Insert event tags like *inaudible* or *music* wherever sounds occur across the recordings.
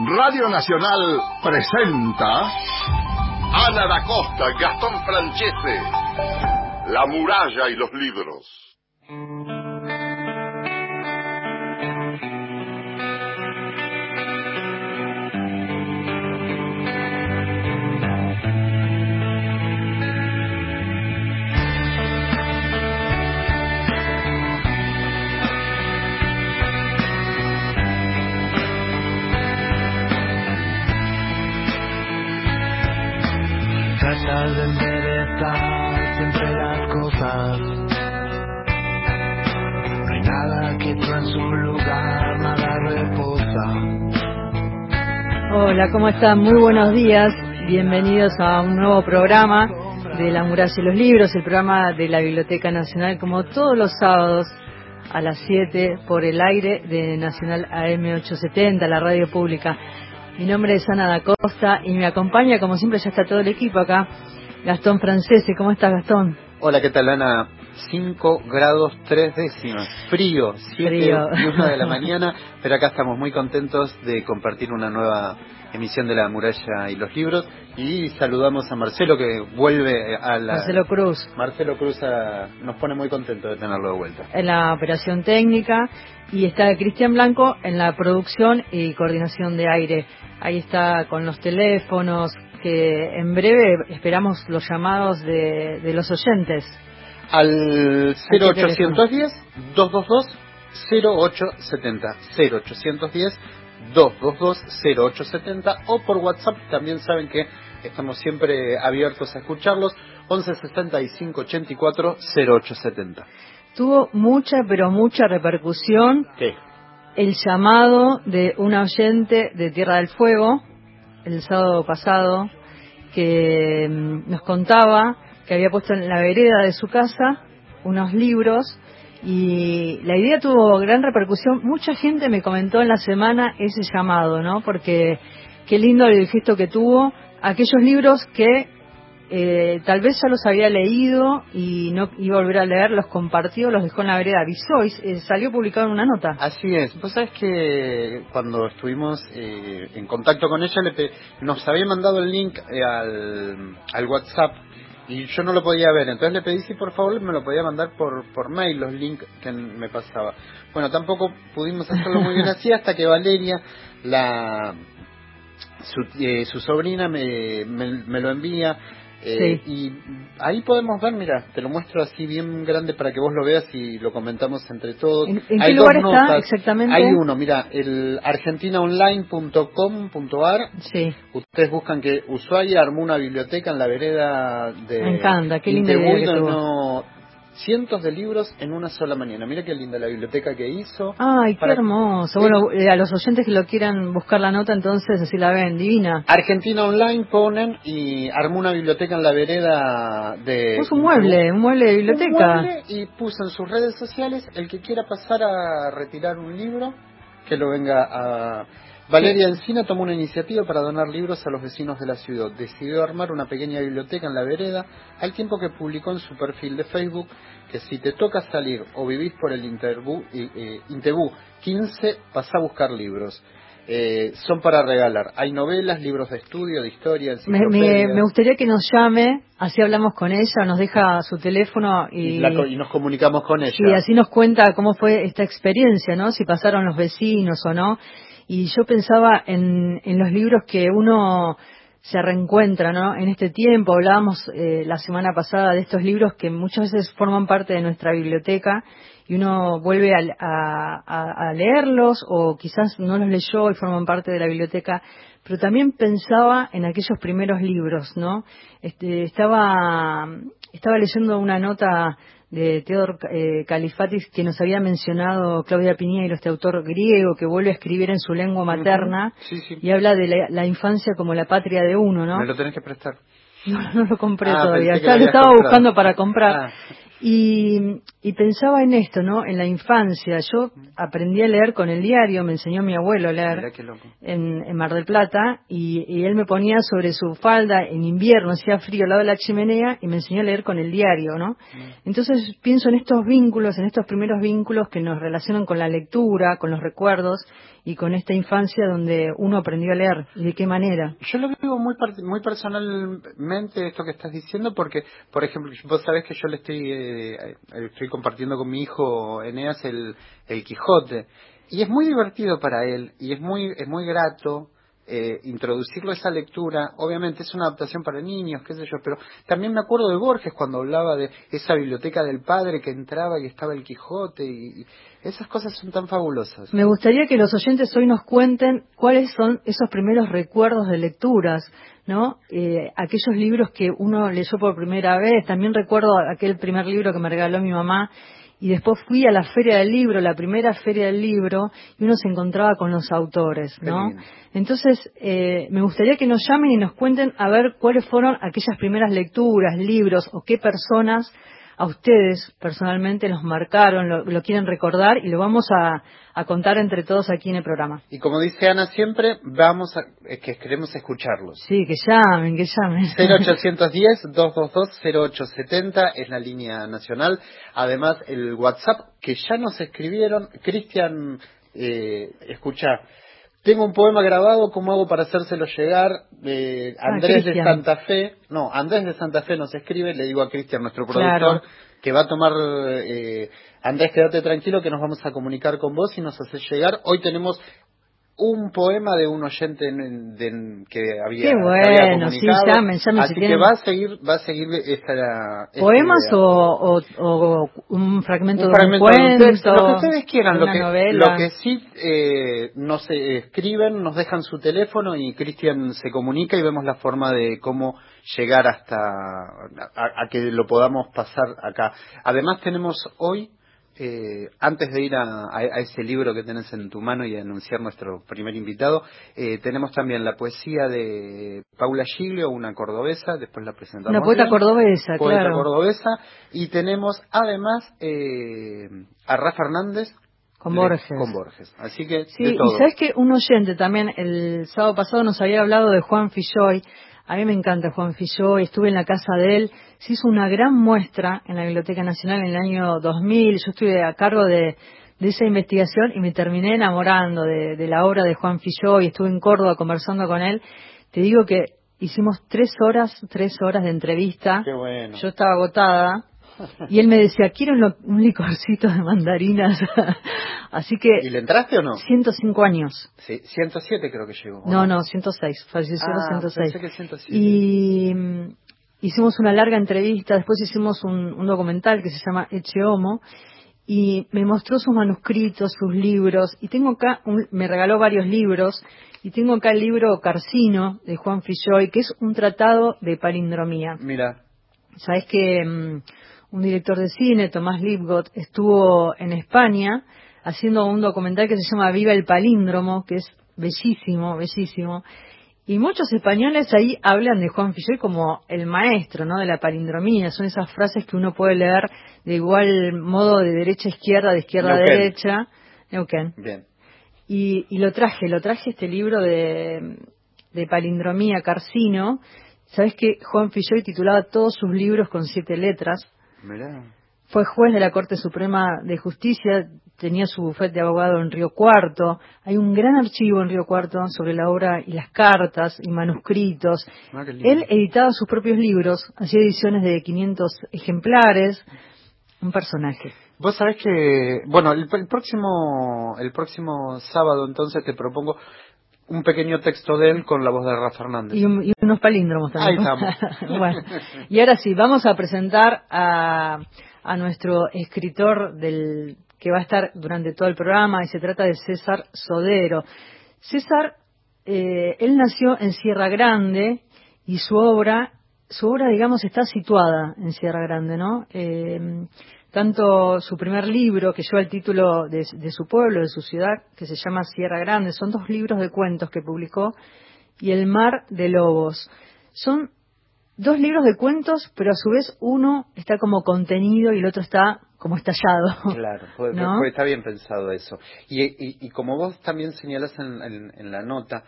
Radio Nacional presenta Ana da Costa, Gastón Francese, La muralla y los libros. Hola, ¿cómo están? Muy buenos días. Bienvenidos a un nuevo programa de La Muralla y los Libros, el programa de la Biblioteca Nacional, como todos los sábados a las 7 por el aire de Nacional AM870, la radio pública. Mi nombre es Ana da Costa y me acompaña, como siempre, ya está todo el equipo acá, Gastón Francese. ¿Cómo estás, Gastón? Hola, ¿qué tal, Ana? 5 grados 3 décimas. Frío, 7 Frío. y 1 de la *laughs* mañana, pero acá estamos muy contentos de compartir una nueva emisión de La Muralla y los Libros. Y saludamos a Marcelo que vuelve a la... Marcelo Cruz, Marcelo Cruz a- nos pone muy contentos de tenerlo de vuelta. en la operación técnica, y está Cristian Blanco en la producción y coordinación de aire. Ahí está con los teléfonos, que en breve esperamos los llamados de, de los oyentes. Al qué teléfono? 0810-222-0870. 0810-222-0870 o por WhatsApp también saben que estamos siempre abiertos a escucharlos. 1175-84-0870. Tuvo mucha, pero mucha repercusión ¿Qué? el llamado de un oyente de Tierra del Fuego el sábado pasado que mm, nos contaba que había puesto en la vereda de su casa unos libros y la idea tuvo gran repercusión. Mucha gente me comentó en la semana ese llamado, ¿no? Porque qué lindo el gesto que tuvo. Aquellos libros que eh, tal vez ya los había leído y no iba a volver a leer, los compartió, los dejó en la vereda, y eh, salió publicado en una nota. Así es. Vos sabés que cuando estuvimos eh, en contacto con ella, le pe- nos había mandado el link eh, al, al WhatsApp y yo no lo podía ver. Entonces le pedí si por favor me lo podía mandar por, por mail los links que me pasaba. Bueno, tampoco pudimos hacerlo muy bien *laughs* así hasta que Valeria, la su, eh, su sobrina, me, me, me lo envía. Eh, Y ahí podemos ver, mira, te lo muestro así bien grande para que vos lo veas y lo comentamos entre todos. ¿En, en Hay qué dos lugar está notas. exactamente? Hay uno, mira, el argentinaonline.com.ar. Sí, Ustedes buscan que Ushuaia armó una biblioteca en la vereda de Me encanta, qué linda idea que donde tuvo. no- cientos de libros en una sola mañana. Mira qué linda la biblioteca que hizo. Ay, qué hermoso. Bueno, eh, a los oyentes que lo quieran buscar la nota, entonces así la ven, divina. Argentina Online ponen y armó una biblioteca en la vereda de... Puso un mueble, un mueble de biblioteca. Un mueble y puso en sus redes sociales el que quiera pasar a retirar un libro, que lo venga a... Valeria Encina tomó una iniciativa para donar libros a los vecinos de la ciudad. Decidió armar una pequeña biblioteca en la vereda, al tiempo que publicó en su perfil de Facebook que si te toca salir o vivís por el Interbú, eh, Intebú 15, pasá a buscar libros. Eh, son para regalar. Hay novelas, libros de estudio, de historia, Me, me, gustaría que nos llame, así hablamos con ella, nos deja su teléfono y, y, la co- y nos comunicamos con ella. y así nos cuenta cómo fue esta experiencia, ¿no? Si pasaron los vecinos o no. Y yo pensaba en, en los libros que uno se reencuentra, ¿no? En este tiempo hablábamos eh, la semana pasada de estos libros que muchas veces forman parte de nuestra biblioteca y uno vuelve a, a- a- leerlos o quizás no los leyó y forman parte de la biblioteca, pero también pensaba en aquellos primeros libros, ¿no? Este, estaba, estaba leyendo una nota de Teodor eh, Califatis que nos había mencionado Claudia Piñeiro, este autor griego que vuelve a escribir en su lengua materna. Sí, sí. y habla de la, la infancia como la patria de uno, ¿no? Me lo tenés que prestar. *laughs* No, no lo compré Ah, todavía. Ya lo estaba comprado. buscando para comprar. Ah. Y y pensaba en esto, ¿no? En la infancia. Yo aprendí a leer con el diario, me enseñó mi abuelo a leer en, en, Mar del Plata, y, y, él me ponía sobre su falda en invierno, hacía frío al lado de la chimenea, y me enseñó a leer con el diario, ¿no? Entonces pienso en estos vínculos, en estos primeros vínculos que nos relacionan con la lectura, con los recuerdos, y con esta infancia donde uno aprendió a leer y de qué manera. Yo lo vivo muy muy personalmente esto que estás diciendo porque, por ejemplo, vos sabés que yo le estoy eh, estoy compartiendo con mi hijo Eneas el, el Quijote. Y es muy divertido para él y es muy es muy grato eh, introducirlo a esa lectura, obviamente es una adaptación para niños, qué sé yo, pero también me acuerdo de Borges cuando hablaba de esa biblioteca del padre que entraba y estaba el Quijote y, esas cosas son tan fabulosas. Me gustaría que los oyentes hoy nos cuenten cuáles son esos primeros recuerdos de lecturas, ¿no? Eh, aquellos libros que uno leyó por primera vez. También recuerdo aquel primer libro que me regaló mi mamá y después fui a la feria del libro, la primera feria del libro, y uno se encontraba con los autores, ¿no? Entonces, eh, me gustaría que nos llamen y nos cuenten a ver cuáles fueron aquellas primeras lecturas, libros o qué personas a ustedes personalmente nos marcaron, lo, quieren recordar y lo vamos a, contar entre todos aquí en el programa. Y como dice Ana siempre, vamos a, que queremos escucharlos. Sí, que llamen, que llamen. 0810-222-0870 es la línea nacional. Además, el WhatsApp que ya nos escribieron, Cristian, eh, escucha, tengo un poema grabado, ¿cómo hago para hacérselo llegar? Eh, ah, Andrés de Santa Fe, no, Andrés de Santa Fe nos escribe, le digo a Cristian, nuestro productor, que va a tomar, eh, Andrés, quédate tranquilo que nos vamos a comunicar con vos y nos haces llegar. Hoy tenemos un poema de un oyente que había Qué bueno, sí, llamen, llamen Así que va a seguir, va a seguir esta... ¿Poemas o, o, un fragmento de un cuento? lo que ustedes quieran, lo que, lo que sí eh, nos escriben, nos dejan su teléfono y Cristian se comunica y vemos la forma de cómo llegar hasta a que lo podamos pasar acá. Además tenemos hoy eh, antes de ir a, ese libro que tenés en tu mano y anunciar nuestro primer invitado, eh, tenemos también la poesía de Paula Giglio, una cordobesa, después la presentamos. Una poeta cordobesa, poeta cordobesa, y tenemos además eh, a Rafa Hernández, con Borges. Con Borges. Así que. Sí, y sabes que un oyente también el sábado pasado nos había hablado de Juan Filloy, a mí me encanta Juan Filló, estuve en la casa de él, se hizo una gran muestra en la Biblioteca Nacional en el año 2000, yo estuve a cargo de, esa investigación y me terminé enamorando de, la obra de Juan Filló y estuve en Córdoba conversando con él. Te digo que hicimos tres horas, tres horas de entrevista. Qué bueno. Yo estaba agotada y él me decía, quiero un, licorcito de mandarinas. *laughs* Así que... ¿Y le entraste o no? 105 años. Sí, 107 creo que llegó. No, no, 106, falleció ah, 106. Y mm, hicimos una larga entrevista, después hicimos un, documental que se llama Eche Homo, y me mostró sus manuscritos, sus libros, y tengo acá, me regaló varios libros, y tengo acá el libro Carcino de Juan Filloy, que es un tratado de palindromía. Mira. Sabes que mm, un director de cine, Tomás Lipgott, estuvo en España haciendo un documental que se llama Viva el Palíndromo, que es bellísimo, bellísimo. Y muchos españoles ahí hablan de Juan Filloy como el maestro, ¿no? De la palindromía. Son esas frases que uno puede leer de igual modo de derecha a izquierda, de izquierda a derecha. Neuquén. Bien. Y, y, lo traje, lo traje este libro de, de palindromía Carcino. Sabes que Juan Filloy titulaba todos sus libros con siete letras fue juez de la Corte Suprema de Justicia, tenía su bufete de abogado en Río Cuarto. Hay un gran archivo en Río Cuarto sobre la obra y las cartas y manuscritos. Ah, Él editaba sus propios libros, hacía ediciones de 500 ejemplares. Un personaje. Vos sabés que, bueno, el, próximo el próximo sábado entonces te propongo un pequeño texto de él con la voz de Rafa Fernández. Y, unos palíndromos también. Ahí estamos. *laughs* bueno, y ahora sí, vamos a presentar a, a nuestro escritor del que va a estar durante todo el programa y se trata de César Sodero. César, eh, él nació en Sierra Grande y su obra, su obra, digamos, está situada en Sierra Grande, ¿no? Eh, tanto su primer libro, que lleva el título de, su pueblo, de su ciudad, que se llama Sierra Grande, son dos libros de cuentos que publicó, y El mar de lobos. Son dos libros de cuentos, pero a su vez uno está como contenido y el otro está como estallado. *laughs* Claro, pues, ¿no? está bien pensado eso. Y, y, y como vos también señalas en, en, en la nota,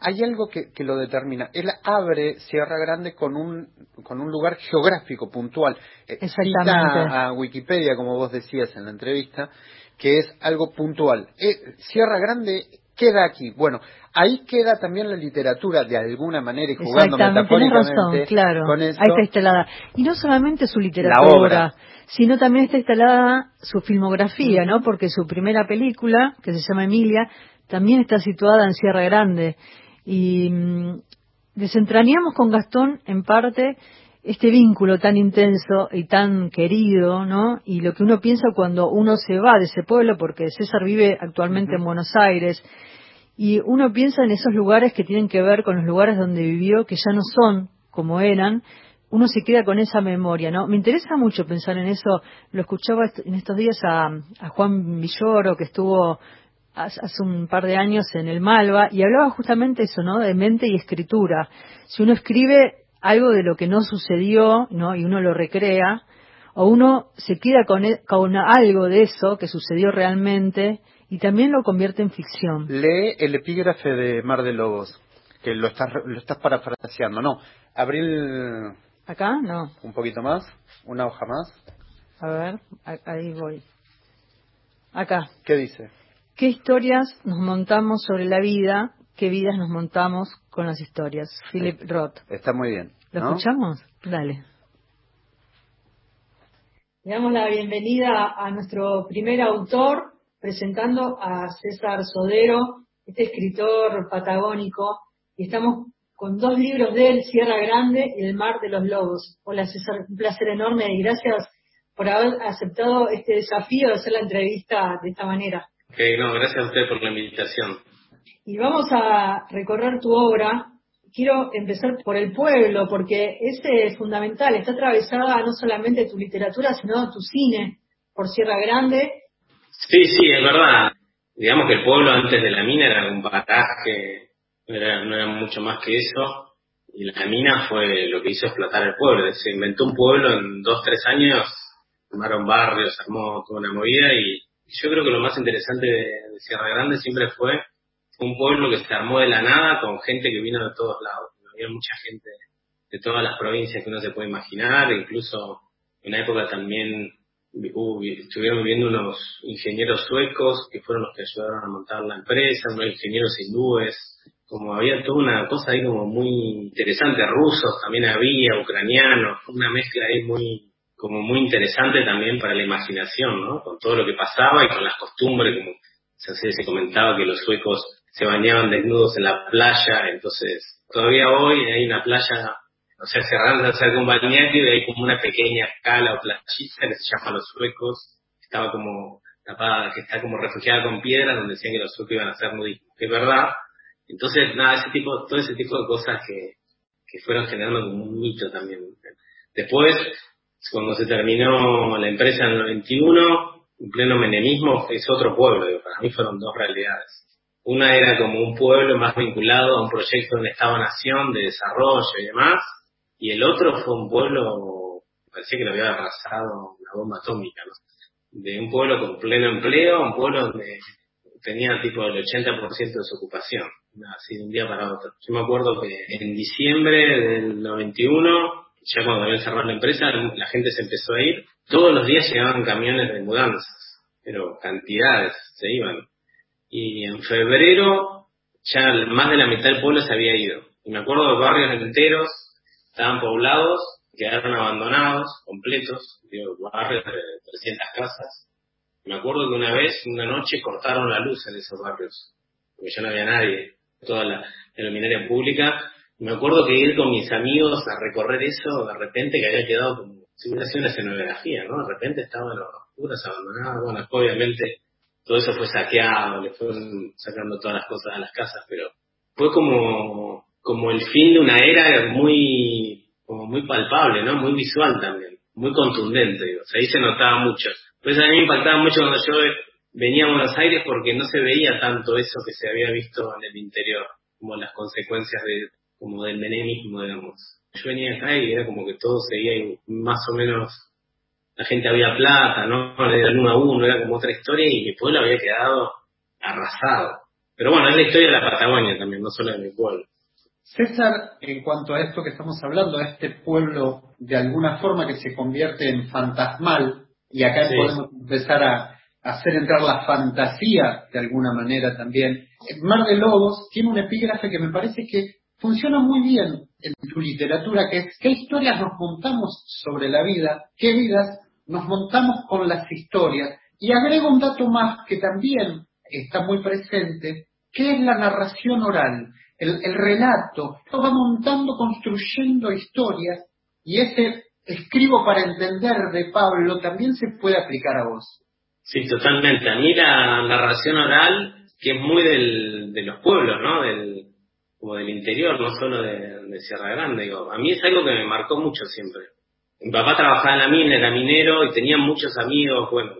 hay algo que, que, lo determina. Él abre Sierra Grande con un, con un lugar geográfico puntual. Eh, Exactamente. Cita a Wikipedia, como vos decías en la entrevista, que es algo puntual. Eh, Sierra Grande queda aquí. Bueno, ahí queda también la literatura de alguna manera y jugando metafóricamente razón, claro. con eso. Ahí está instalada. Y no solamente su literatura, sino también está instalada su filmografía, ¿no? Porque su primera película, que se llama Emilia, también está situada en Sierra Grande. Y mmm, desentrañamos con Gastón, en parte, este vínculo tan intenso y tan querido, ¿no? Y lo que uno piensa cuando uno se va de ese pueblo, porque César vive actualmente uh -huh. en Buenos Aires, y uno piensa en esos lugares que tienen que ver con los lugares donde vivió, que ya no son como eran, uno se queda con esa memoria, ¿no? Me interesa mucho pensar en eso, lo escuchaba en estos días a, a Juan Villoro, que estuvo hace un par de años en el Malva, y hablaba justamente eso, ¿no? De mente y escritura. Si uno escribe algo de lo que no sucedió, ¿no? Y uno lo recrea, o uno se queda con, con algo de eso que sucedió realmente y también lo convierte en ficción. Lee el epígrafe de Mar de Lobos, que lo estás, lo estás parafraseando, ¿no? Abril... ¿Acá? No. Un poquito más, una hoja más. A ver, ahí voy. Acá. ¿Qué dice? ¿Qué historias nos montamos sobre la vida? ¿Qué vidas nos montamos con las historias? Philip Roth. Está muy bien. ¿Lo ¿no? escuchamos? Dale. Le damos la bienvenida a nuestro primer autor, presentando a César Sodero, este escritor patagónico, y estamos con dos libros de él, Sierra Grande y El Mar de los Lobos. Hola César, un placer enorme y gracias por haber aceptado este desafío de hacer la entrevista de esta manera. Ok, no, gracias a usted por la invitación. Y vamos a recorrer tu obra. Quiero empezar por el pueblo, porque es fundamental, está atravesada no solamente tu literatura, sino tu cine por Sierra Grande. Sí, sí, es verdad. Digamos que el pueblo antes de la mina era un paraje, no era, no era mucho más que eso, y la mina fue lo que hizo explotar el pueblo. Se inventó un pueblo en dos, tres años, armaron barrios, armó toda una movida, y yo creo que lo más interesante de, Sierra Grande siempre fue un pueblo que se armó de la nada con gente que vino de todos lados. Había mucha gente de todas las provincias que uno se puede imaginar, incluso en una época también hubo, estuvieron viviendo unos ingenieros suecos que fueron los que ayudaron a montar la empresa, unos ingenieros hindúes, como había toda una cosa ahí como muy interesante, rusos también había, ucranianos, una mezcla ahí muy como muy interesante también para la imaginación, ¿no? Con todo lo que pasaba y con las costumbres, como se, se comentaba que los suecos se bañaban desnudos en la playa, entonces todavía hoy hay una playa, o sea, cerrando cerca un balneario y hay como una pequeña escala o playita que se llama Los Suecos, estaba como tapada, que está como refugiada con piedras donde decían que los suecos iban a hacer nudismo, que es verdad. Entonces, nada, ese tipo, todo ese tipo de cosas que, que fueron generando como un mito también. Después, cuando se terminó la empresa en el 91, en pleno menemismo, es otro pueblo, para mí fueron dos realidades. Una era como un pueblo más vinculado a un proyecto de un Estado-Nación de desarrollo y demás, y el otro fue un pueblo, parecía que lo había arrasado una bomba atómica, ¿no? De un pueblo con pleno empleo, un pueblo donde tenía tipo el 80% de su ocupación, así de un día para otro. Yo me acuerdo que en diciembre del 91, ya cuando había cerrado la empresa, la gente se empezó a ir, todos los días llegaban camiones de mudanzas, pero cantidades se iban y en febrero ya más de la mitad del pueblo se había ido. Y me acuerdo de barrios enteros, estaban poblados, quedaron abandonados, completos, digo, barrios de 300 casas. Me acuerdo que una vez, una noche, cortaron la luz en esos barrios, porque ya no había nadie, toda la, la luminaria pública. Me acuerdo que ir con mis amigos a recorrer eso, de repente que había quedado como si hubiera sido una escenografía, ¿no? De repente estaban los oscuras, abandonadas, bueno, obviamente todo eso fue saqueado, le fueron sacando todas las cosas a las casas, pero fue como, como el fin de una era muy, como muy palpable, ¿no? Muy visual también, muy contundente, digo. O sea, ahí se notaba mucho. Pues a mí me impactaba mucho cuando yo venía a Buenos Aires porque no se veía tanto eso que se había visto en el interior, como las consecuencias de, como del menemismo, digamos. Yo venía acá y era como que todo seguía más o menos la gente había plata, ¿no? Era uno a uno, era como otra historia y mi pueblo había quedado arrasado. Pero bueno, es la historia de la Patagonia también, no solo de mi pueblo. César, en cuanto a esto que estamos hablando, a este pueblo de alguna forma que se convierte en fantasmal, y acá podemos empezar a, hacer entrar la fantasía de alguna manera también. Mar de Lobos tiene un epígrafe que me parece que funciona muy bien en tu literatura, que es qué historias nos montamos sobre la vida, qué vidas nos montamos con las historias. Y agrego un dato más que también está muy presente, que es la narración oral, el, relato. Esto va montando, construyendo historias y ese escribo para entender de Pablo también se puede aplicar a vos. Sí, totalmente. A mí la narración oral, que es muy del, de los pueblos, ¿no? Del, como del interior, no solo de, Sierra Grande, digo, a mí es algo que me marcó mucho siempre. Mi papá trabajaba en la mina, era minero y tenía muchos amigos, bueno,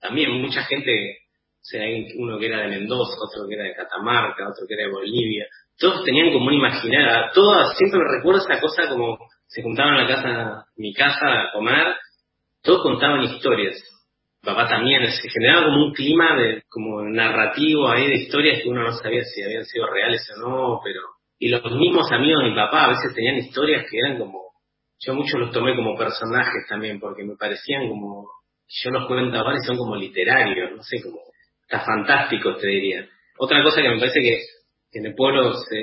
también mucha gente sea, uno que era de Mendoza, otro que era de Catamarca, otro que era de Bolivia. Todos tenían como un imaginario, todos, siempre me recuerdo esa cosa como se juntaban en la casa, mi casa a comer, todos contaban historias. Papá también, se generaba como un clima de, como narrativo ahí de historias que uno no sabía si habían sido reales o no, pero, y los mismos amigos de mi papá a veces tenían historias que eran como, yo muchos los tomé como personajes también, porque me parecían como, yo los cuento ahora y son como literarios, no sé, como está fantástico, te diría. Otra cosa que me parece que, en el pueblo se,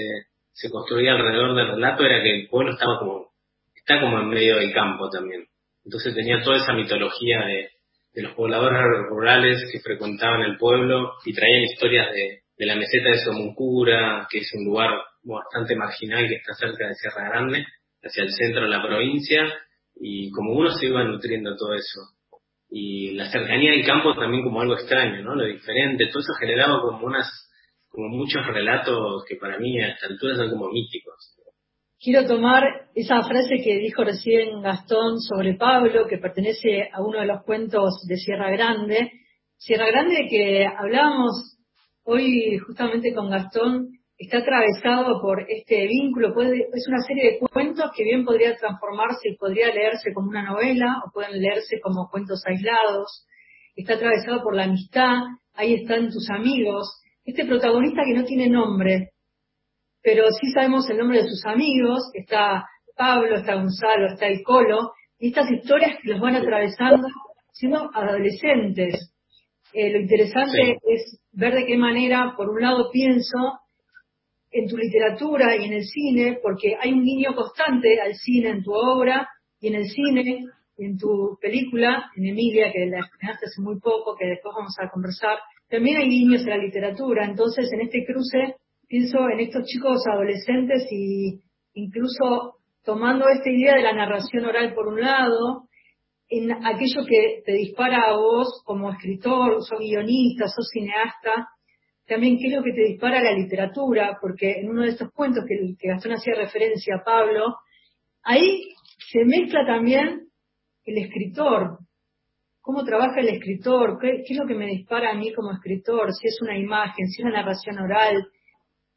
se construía alrededor del relato era que el pueblo estaba como, está como en medio del campo también. Entonces tenía toda esa mitología de, de los pobladores rurales que frecuentaban el pueblo y traían historias de, de la meseta de Somuncura, que es un lugar bastante marginal que está cerca de Sierra Grande, hacia el centro de la provincia, y como uno se iba nutriendo todo eso y la cercanía del campo también como algo extraño, ¿no? Lo diferente, todo eso generaba como unas, como muchos relatos que para mí a esta altura son como míticos. Quiero tomar esa frase que dijo recién Gastón sobre Pablo, que pertenece a uno de los cuentos de Sierra Grande. Sierra Grande que hablábamos hoy justamente con Gastón, está atravesado por este vínculo, puede, es una serie de cuentos que bien podría transformarse y podría leerse como una novela o pueden leerse como cuentos aislados, está atravesado por la amistad, ahí están tus amigos, este protagonista que no tiene nombre, pero sí sabemos el nombre de sus amigos, está Pablo, está Gonzalo, está el Colo, y estas historias que los van atravesando siendo adolescentes. Eh, lo interesante es ver de qué manera, por un lado, pienso en tu literatura y en el cine, porque hay un guiño constante al cine en tu obra y en el cine, en tu película, en Emilia, que la estrenaste hace muy poco, que después vamos a conversar, también hay guiños en la literatura. Entonces, en este cruce, pienso en estos chicos adolescentes y incluso tomando esta idea de la narración oral por un lado, en aquello que te dispara a vos como escritor, sos guionista, sos cineasta, también qué es lo que te dispara la literatura, porque en uno de estos cuentos que, que Gastón hacía referencia a Pablo, ahí se mezcla también el escritor, cómo trabaja el escritor, qué, es lo que me dispara a mí como escritor, si es una imagen, si es una narración oral,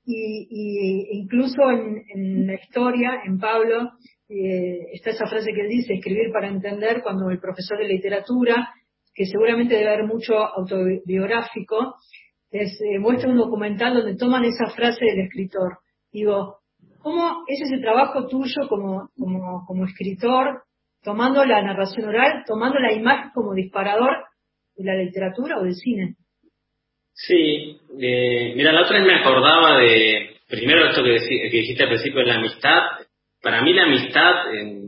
y, incluso en, la historia, en Pablo, eh, está esa frase que él dice, escribir para entender, cuando el profesor de literatura, que seguramente debe haber mucho autobiográfico, les eh, muestra un documental donde toman esa frase del escritor. Digo, ¿cómo es ese trabajo tuyo como, como, como escritor, tomando la narración oral, tomando la imagen como disparador de la literatura o del cine? Sí, eh, mira, la otra vez me acordaba de, primero esto que, dijiste al principio de la amistad. Para mí la amistad eh,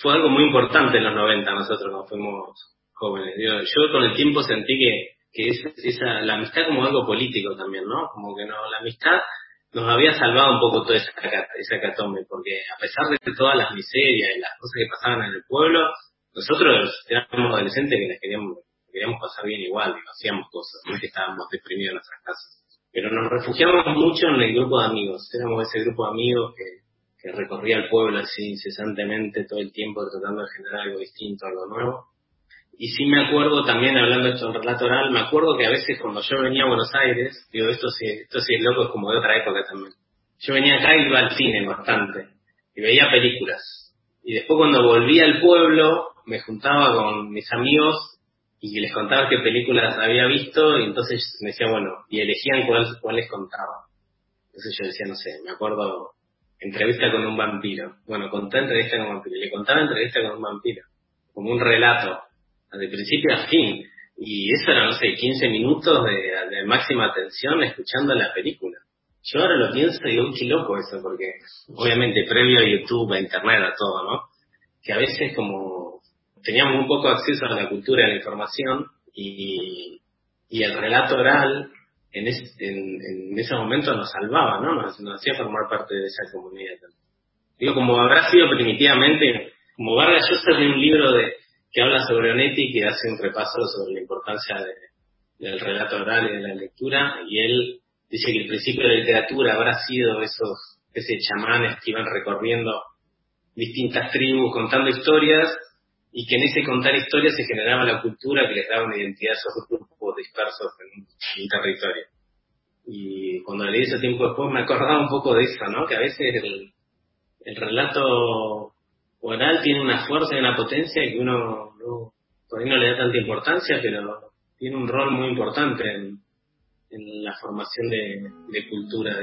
fue algo muy importante en los 90, nosotros cuando fuimos jóvenes. yo con el tiempo sentí que que es esa, la amistad como algo político también, ¿no? Como que no, la amistad nos había salvado un poco toda esa, esa catombe, porque a pesar de todas las miserias y las cosas que pasaban en el pueblo, nosotros éramos adolescentes que les queríamos, queríamos pasar bien igual, y hacíamos cosas, no es que estábamos deprimidos en nuestras casas. Pero nos refugiamos mucho en el grupo de amigos, éramos ese grupo de amigos que, recorría el pueblo así incesantemente todo el tiempo tratando de generar algo distinto, algo nuevo y sí me acuerdo también, hablando esto en relato oral, me acuerdo que a veces cuando yo venía a Buenos Aires, digo, esto sí, esto sí es loco, es como de otra época también. Yo venía acá y iba al cine bastante, y veía películas. Y después cuando volví al pueblo, me juntaba con mis amigos y les contaba qué películas había visto y entonces me decía, bueno, y elegían cuál, cuál les contaba. Entonces yo decía, no sé, me acuerdo, entrevista con un vampiro. Bueno, conté entrevista con un vampiro. Le contaba entrevista con un vampiro. Como un relato, de principio a fin. Y eso era, no sé, 15 minutos de, de máxima atención escuchando la película. Yo ahora lo pienso y digo, qué loco eso, porque obviamente previo a YouTube, a Internet, a todo, ¿no? Que a veces como teníamos un poco acceso a la cultura y a la información y, el relato oral en, en, ese momento nos salvaba, ¿no? Nos, hacía formar parte de esa comunidad. Digo, como habrá sido primitivamente, como Vargas Llosa tiene un libro de que habla sobre Onetti que hace un repaso sobre la importancia del relato oral y de la lectura, y él dice que el principio de la literatura habrá sido esos, ese chamanes que iban recorriendo distintas tribus contando historias y que en ese contar historias se generaba la cultura que les daba una identidad a esos grupos dispersos en un, territorio. Y cuando leí ese tiempo después me acordaba un poco de eso, ¿no? Que a veces el, el relato oral tiene una fuerza y una potencia que uno no, por ahí no le da tanta importancia, pero tiene un rol muy importante en, en la formación de, cultura.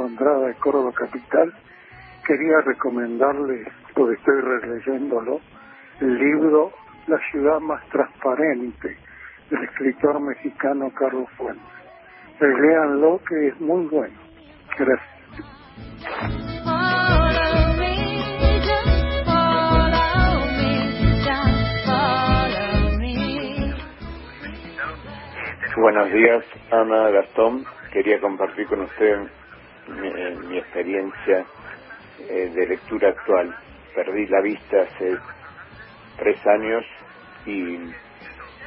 Andrada de Córdoba Capital. Quería recomendarles, porque estoy releyéndolo, el libro La ciudad más transparente del escritor mexicano Carlos Fuentes. Leanlo que es muy bueno. Gracias. Buenos días, Ana Gastón. Quería compartir con usted mi, experiencia eh, de lectura actual. Perdí la vista hace tres años y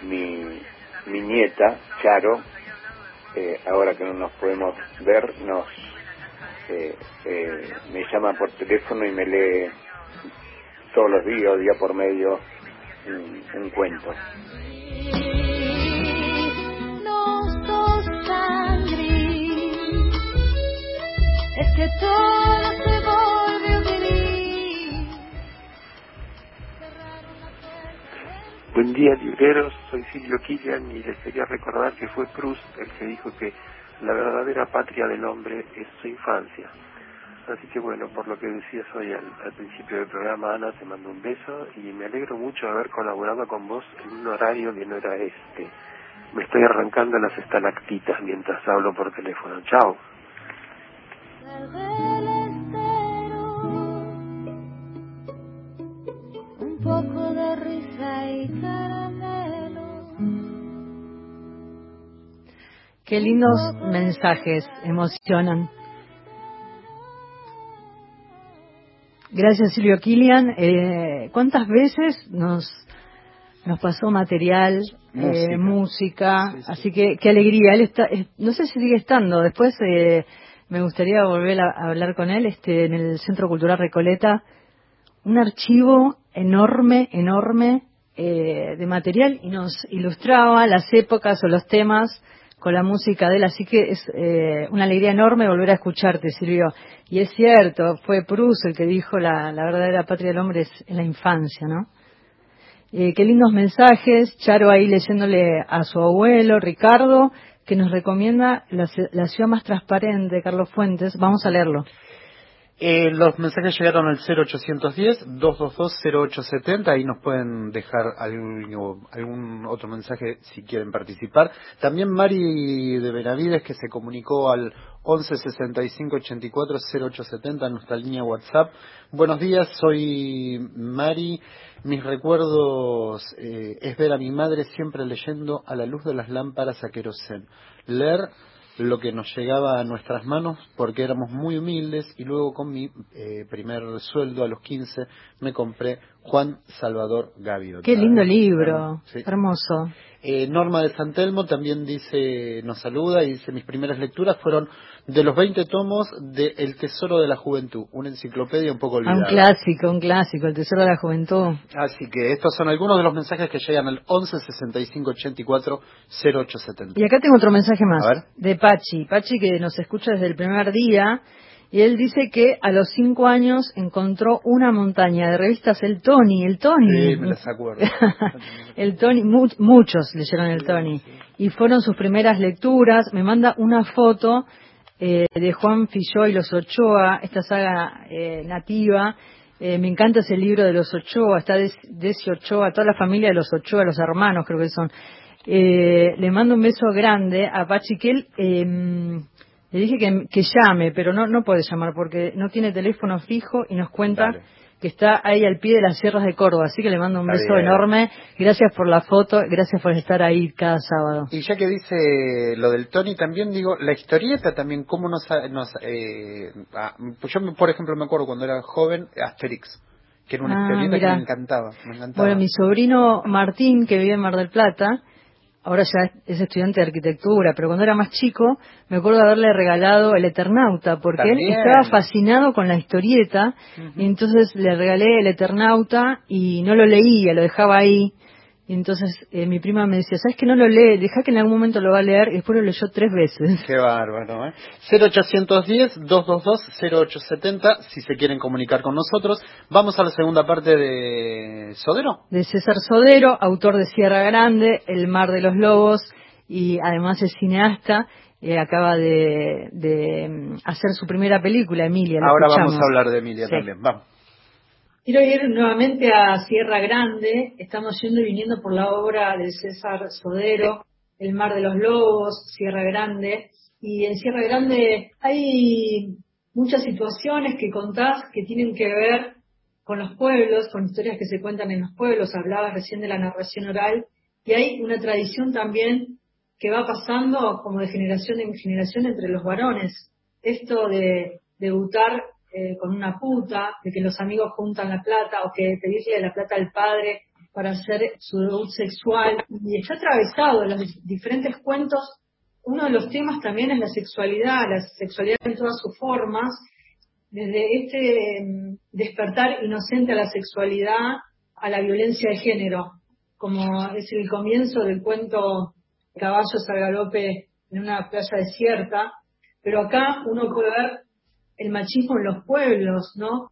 mi, mi nieta, Charo, eh, ahora que no nos podemos ver, nos eh, me llama por teléfono y me lee todos los días, día por medio, un cuento. Que todo se Buen día, libreros. Soy Silvio Killian y les quería recordar que fue Proust el que dijo que la verdadera patria del hombre es su infancia. Así que bueno, por lo que decías hoy al, al principio del programa, Ana, te mando un beso y me alegro mucho de haber colaborado con vos en un horario que no era este. Me estoy arrancando las estalactitas mientras hablo por teléfono. Chao. Un poco de risa y caramelo. Qué lindos mensajes emocionan. Gracias Silvio Kilian. Eh, ¿Cuántas veces nos nos pasó material, música, eh, música sí, sí. así que qué alegría. Él está, eh, no sé si sigue estando. Después eh, me gustaría volver a, hablar con él, este, en el Centro Cultural Recoleta, un archivo enorme, enorme eh, de material y nos ilustraba las épocas o los temas con la música de él, así que es eh, una alegría enorme volver a escucharte, Silvio. Y es cierto, fue Proust el que dijo la, la verdadera patria del hombre es en la infancia, ¿no? Eh, qué lindos mensajes, Charo ahí leyéndole a su abuelo, Ricardo, que nos recomienda la, la ciudad más transparente, Carlos Fuentes. Vamos a leerlo. Eh, los mensajes llegaron al 0810-222-0870, ahí nos pueden dejar algún, algún, otro mensaje si quieren participar. También Mari de Benavides que se comunicó al 11 65 84 0870 en nuestra línea WhatsApp. Buenos días, soy Mari. Mis recuerdos eh, es ver a mi madre siempre leyendo a la luz de las lámparas a querosén. Leer lo que nos llegaba a nuestras manos porque éramos muy humildes y luego con mi eh, primer sueldo a los 15 me compré Juan Salvador Gavido. Qué lindo libro, sí. hermoso. Eh, Norma de Santelmo también dice, nos saluda y dice, mis primeras lecturas fueron de los 20 tomos de El Tesoro de la Juventud, una enciclopedia un poco olvidada. Ah, un clásico, un clásico, El Tesoro de la Juventud. Así que estos son algunos de los mensajes que llegan al 11 65 84 0870. Y acá tengo otro mensaje más, de Pachi. Pachi que nos escucha desde el primer día y él dice que a los cinco años encontró una montaña de revistas El Tony, el Tony. Sí, me las acuerdo. *laughs* el Tony, mu muchos leyeron el Tony. Y fueron sus primeras lecturas. Me manda una foto eh, de Juan Filló y los Ochoa, esta saga eh, nativa. Eh, me encanta ese libro de los Ochoa, está Desi Ochoa, toda la familia de los Ochoa, los hermanos creo que son. Eh, le mando un beso grande a Pachi que él eh, le dije que, que, llame, pero no, no puede llamar porque no tiene teléfono fijo y nos cuenta Dale. que está ahí al pie de las sierras de Córdoba. Así que le mando un está beso bien. enorme. Gracias por la foto, gracias por estar ahí cada sábado. Y ya que dice lo del Tony, también digo, la historieta también, cómo nos... nos eh, ah, yo, por ejemplo, me acuerdo cuando era joven, Asterix que era una ah, historieta que me encantaba, me encantaba. Bueno, mi sobrino Martín, que vive en Mar del Plata, ahora ya es estudiante de arquitectura, pero cuando era más chico me acuerdo de haberle regalado El Eternauta, porque También. él estaba fascinado con la historieta, uh -huh. y entonces le regalé El Eternauta y no lo leía, lo dejaba ahí. Y entonces eh, mi prima me decía, ¿sabes que no lo lee? Deja que en algún momento lo va a leer y después lo leyó tres veces. Qué bárbaro, ¿eh? 0810-222-0870 si se quieren comunicar con nosotros. Vamos a la segunda parte de Sodero. De César Sodero, autor de Sierra Grande, El Mar de los Lobos y además es cineasta. Eh, acaba de, de, mm, hacer su primera película, Emilia. Ahora escuchamos. vamos a hablar de Emilia sí. también. Vamos. Quiero ir nuevamente a Sierra Grande. Estamos yendo y viniendo por la obra de César Sodero, El Mar de los Lobos, Sierra Grande. Y en Sierra Grande hay muchas situaciones que contás que tienen que ver con los pueblos, con historias que se cuentan en los pueblos. Hablabas recién de la narración oral. Y hay una tradición también que va pasando como de generación en generación entre los varones. Esto de debutar eh, con una puta, de que los amigos juntan la plata o que pedirle la plata al padre para hacer su debut sexual. Y está atravesado en los diferentes cuentos. Uno de los temas también es la sexualidad, la sexualidad en todas sus formas, desde este um, despertar inocente a la sexualidad a la violencia de género, como es el comienzo del cuento Caballos al galope en una playa desierta, pero acá uno puede ver el machismo en los pueblos, ¿no?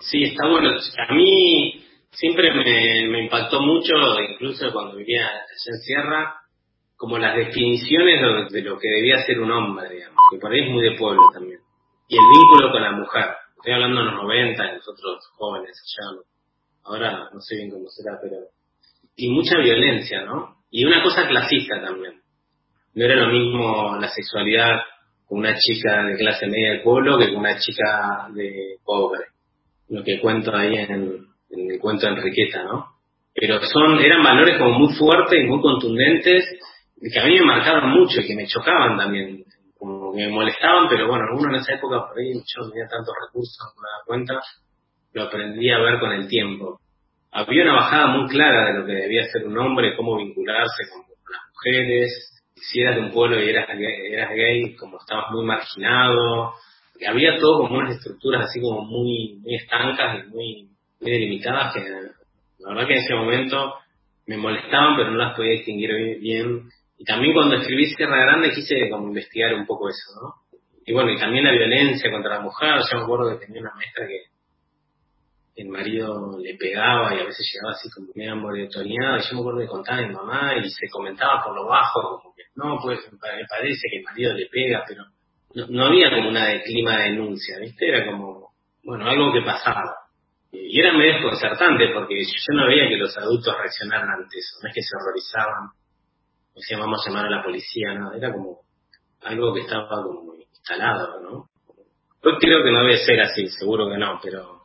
Sí, está bueno. A mí siempre me, impactó mucho, incluso cuando vivía allá en Sierra, como las definiciones de, lo que debía ser un hombre, digamos, que por ahí es muy de pueblo también. Y el vínculo con la mujer. Estoy hablando de los 90, nosotros jóvenes allá, ahora no sé bien cómo será, pero... Y mucha violencia, ¿no? Y una cosa clasista también. No era lo mismo la sexualidad con una chica de clase media del pueblo que con una chica de pobre. Lo que cuento ahí en, el cuento de Enriqueta, ¿no? Pero son, eran valores como muy fuertes y muy contundentes que a mí me marcaron mucho y que me chocaban también, como que me molestaban, pero bueno, uno en esa época por ahí yo no tenía tantos recursos, no me da cuenta, lo aprendí a ver con el tiempo. Había una bajada muy clara de lo que debía ser un hombre, cómo vincularse con, las mujeres, si eras de un pueblo y eras gay, eras gay como estabas muy marginado, había todo como unas estructuras así como muy, muy estancas y muy, muy delimitadas que la verdad que en ese momento me molestaban pero no las podía distinguir bien y también cuando escribí Sierra Grande quise como investigar un poco eso, ¿no? Y bueno, y también la violencia contra la mujer. Yo me acuerdo que tenía una maestra que el marido le pegaba y a veces llegaba así como medio monitoreado. Y yo me acuerdo que contaba a mi mamá y se comentaba por lo bajo, no, pues me parece que el marido le pega, pero no, no había como una de clima de denuncia, ¿viste? Era como, bueno, algo que pasaba. Y era medio desconcertante porque yo no veía que los adultos reaccionaran ante eso, no es que se horrorizaban decían vamos a llamar a la policía, no, era como algo que estaba como instalado, ¿no? Hoy creo que no debe ser así, seguro que no, pero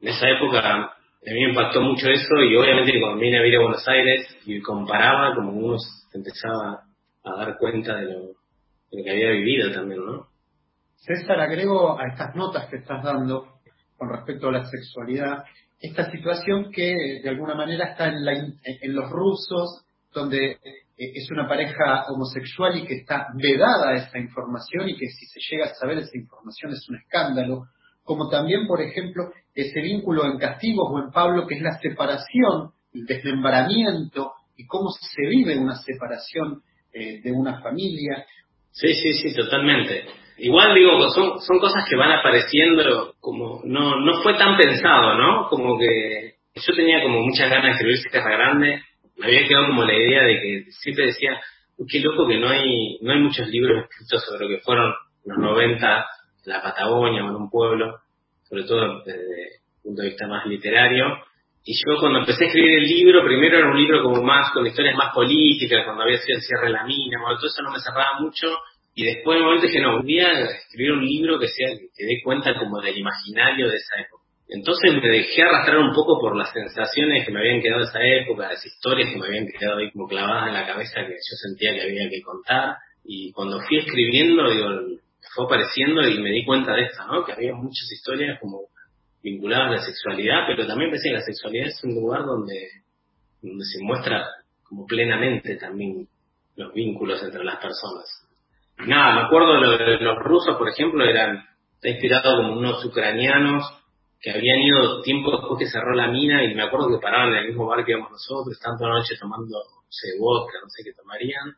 en esa época a mí me impactó mucho eso y obviamente cuando vine a vivir a Buenos Aires y comparaba, como uno empezaba a dar cuenta de lo, de lo que había vivido también, ¿no? César, agrego a estas notas que estás dando con respecto a la sexualidad, esta situación que de alguna manera está en, la, en los rusos, donde eh, es una pareja homosexual y que está vedada esa información y que si se llega a saber esa información es un escándalo, como también, por ejemplo, ese vínculo en Castigos o en Pablo, que es la separación, el desmembramiento y cómo se vive una separación eh, de una familia. Sí, sí, sí, totalmente. Igual digo, son, son cosas que van apareciendo como, no, no fue tan pensado, ¿no? Como que yo tenía como muchas ganas de escribir Tierra Grande me había quedado como la idea de que siempre decía, qué loco que no hay, no hay muchos libros escritos sobre lo que fueron los 90, la Patagonia o en un pueblo, sobre todo desde el punto de vista más literario. Y yo cuando empecé a escribir el libro, primero era un libro como más, con historias más políticas, cuando había sido el cierre de la mina, bueno, todo eso no me cerraba mucho. Y después de un momento dije, no, un día escribir un libro que sea, que dé cuenta como del imaginario de esa época. Entonces me dejé arrastrar un poco por las sensaciones que me habían quedado de esa época, las historias que me habían quedado ahí como clavadas en la cabeza que yo sentía que había que contar. Y cuando fui escribiendo, digo, fue apareciendo y me di cuenta de esto, ¿no? Que había muchas historias como vinculadas a la sexualidad, pero también pensé que la sexualidad es un lugar donde, donde se muestra como plenamente también los vínculos entre las personas. Nada, me acuerdo de los rusos, por ejemplo, eran, está inspirado como unos ucranianos que habían ido tiempo después que cerró la mina y me acuerdo que paraban en el mismo bar que íbamos nosotros, estaban toda la noche tomando, no sé, vodka, no sé qué tomarían.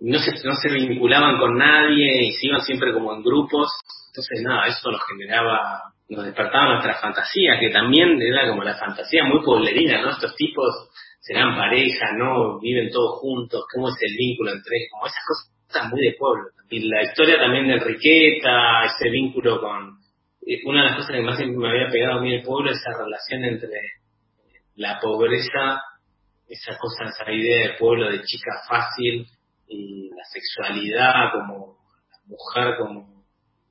No se, no se vinculaban con nadie y se iban siempre como en grupos. Entonces, nada, eso nos generaba, nos despertaba nuestra fantasía, que también era como la fantasía muy poblerina, ¿no? Estos tipos serán pareja, ¿no? Viven todos juntos, ¿cómo es el vínculo entre ellos? Como esas cosas muy de pueblo. Y la historia también de Enriqueta, ese vínculo con, una de las cosas que más me había pegado a mí el pueblo es esa relación entre la pobreza, esa cosa, esa idea de pueblo de chica fácil y la sexualidad como la mujer como,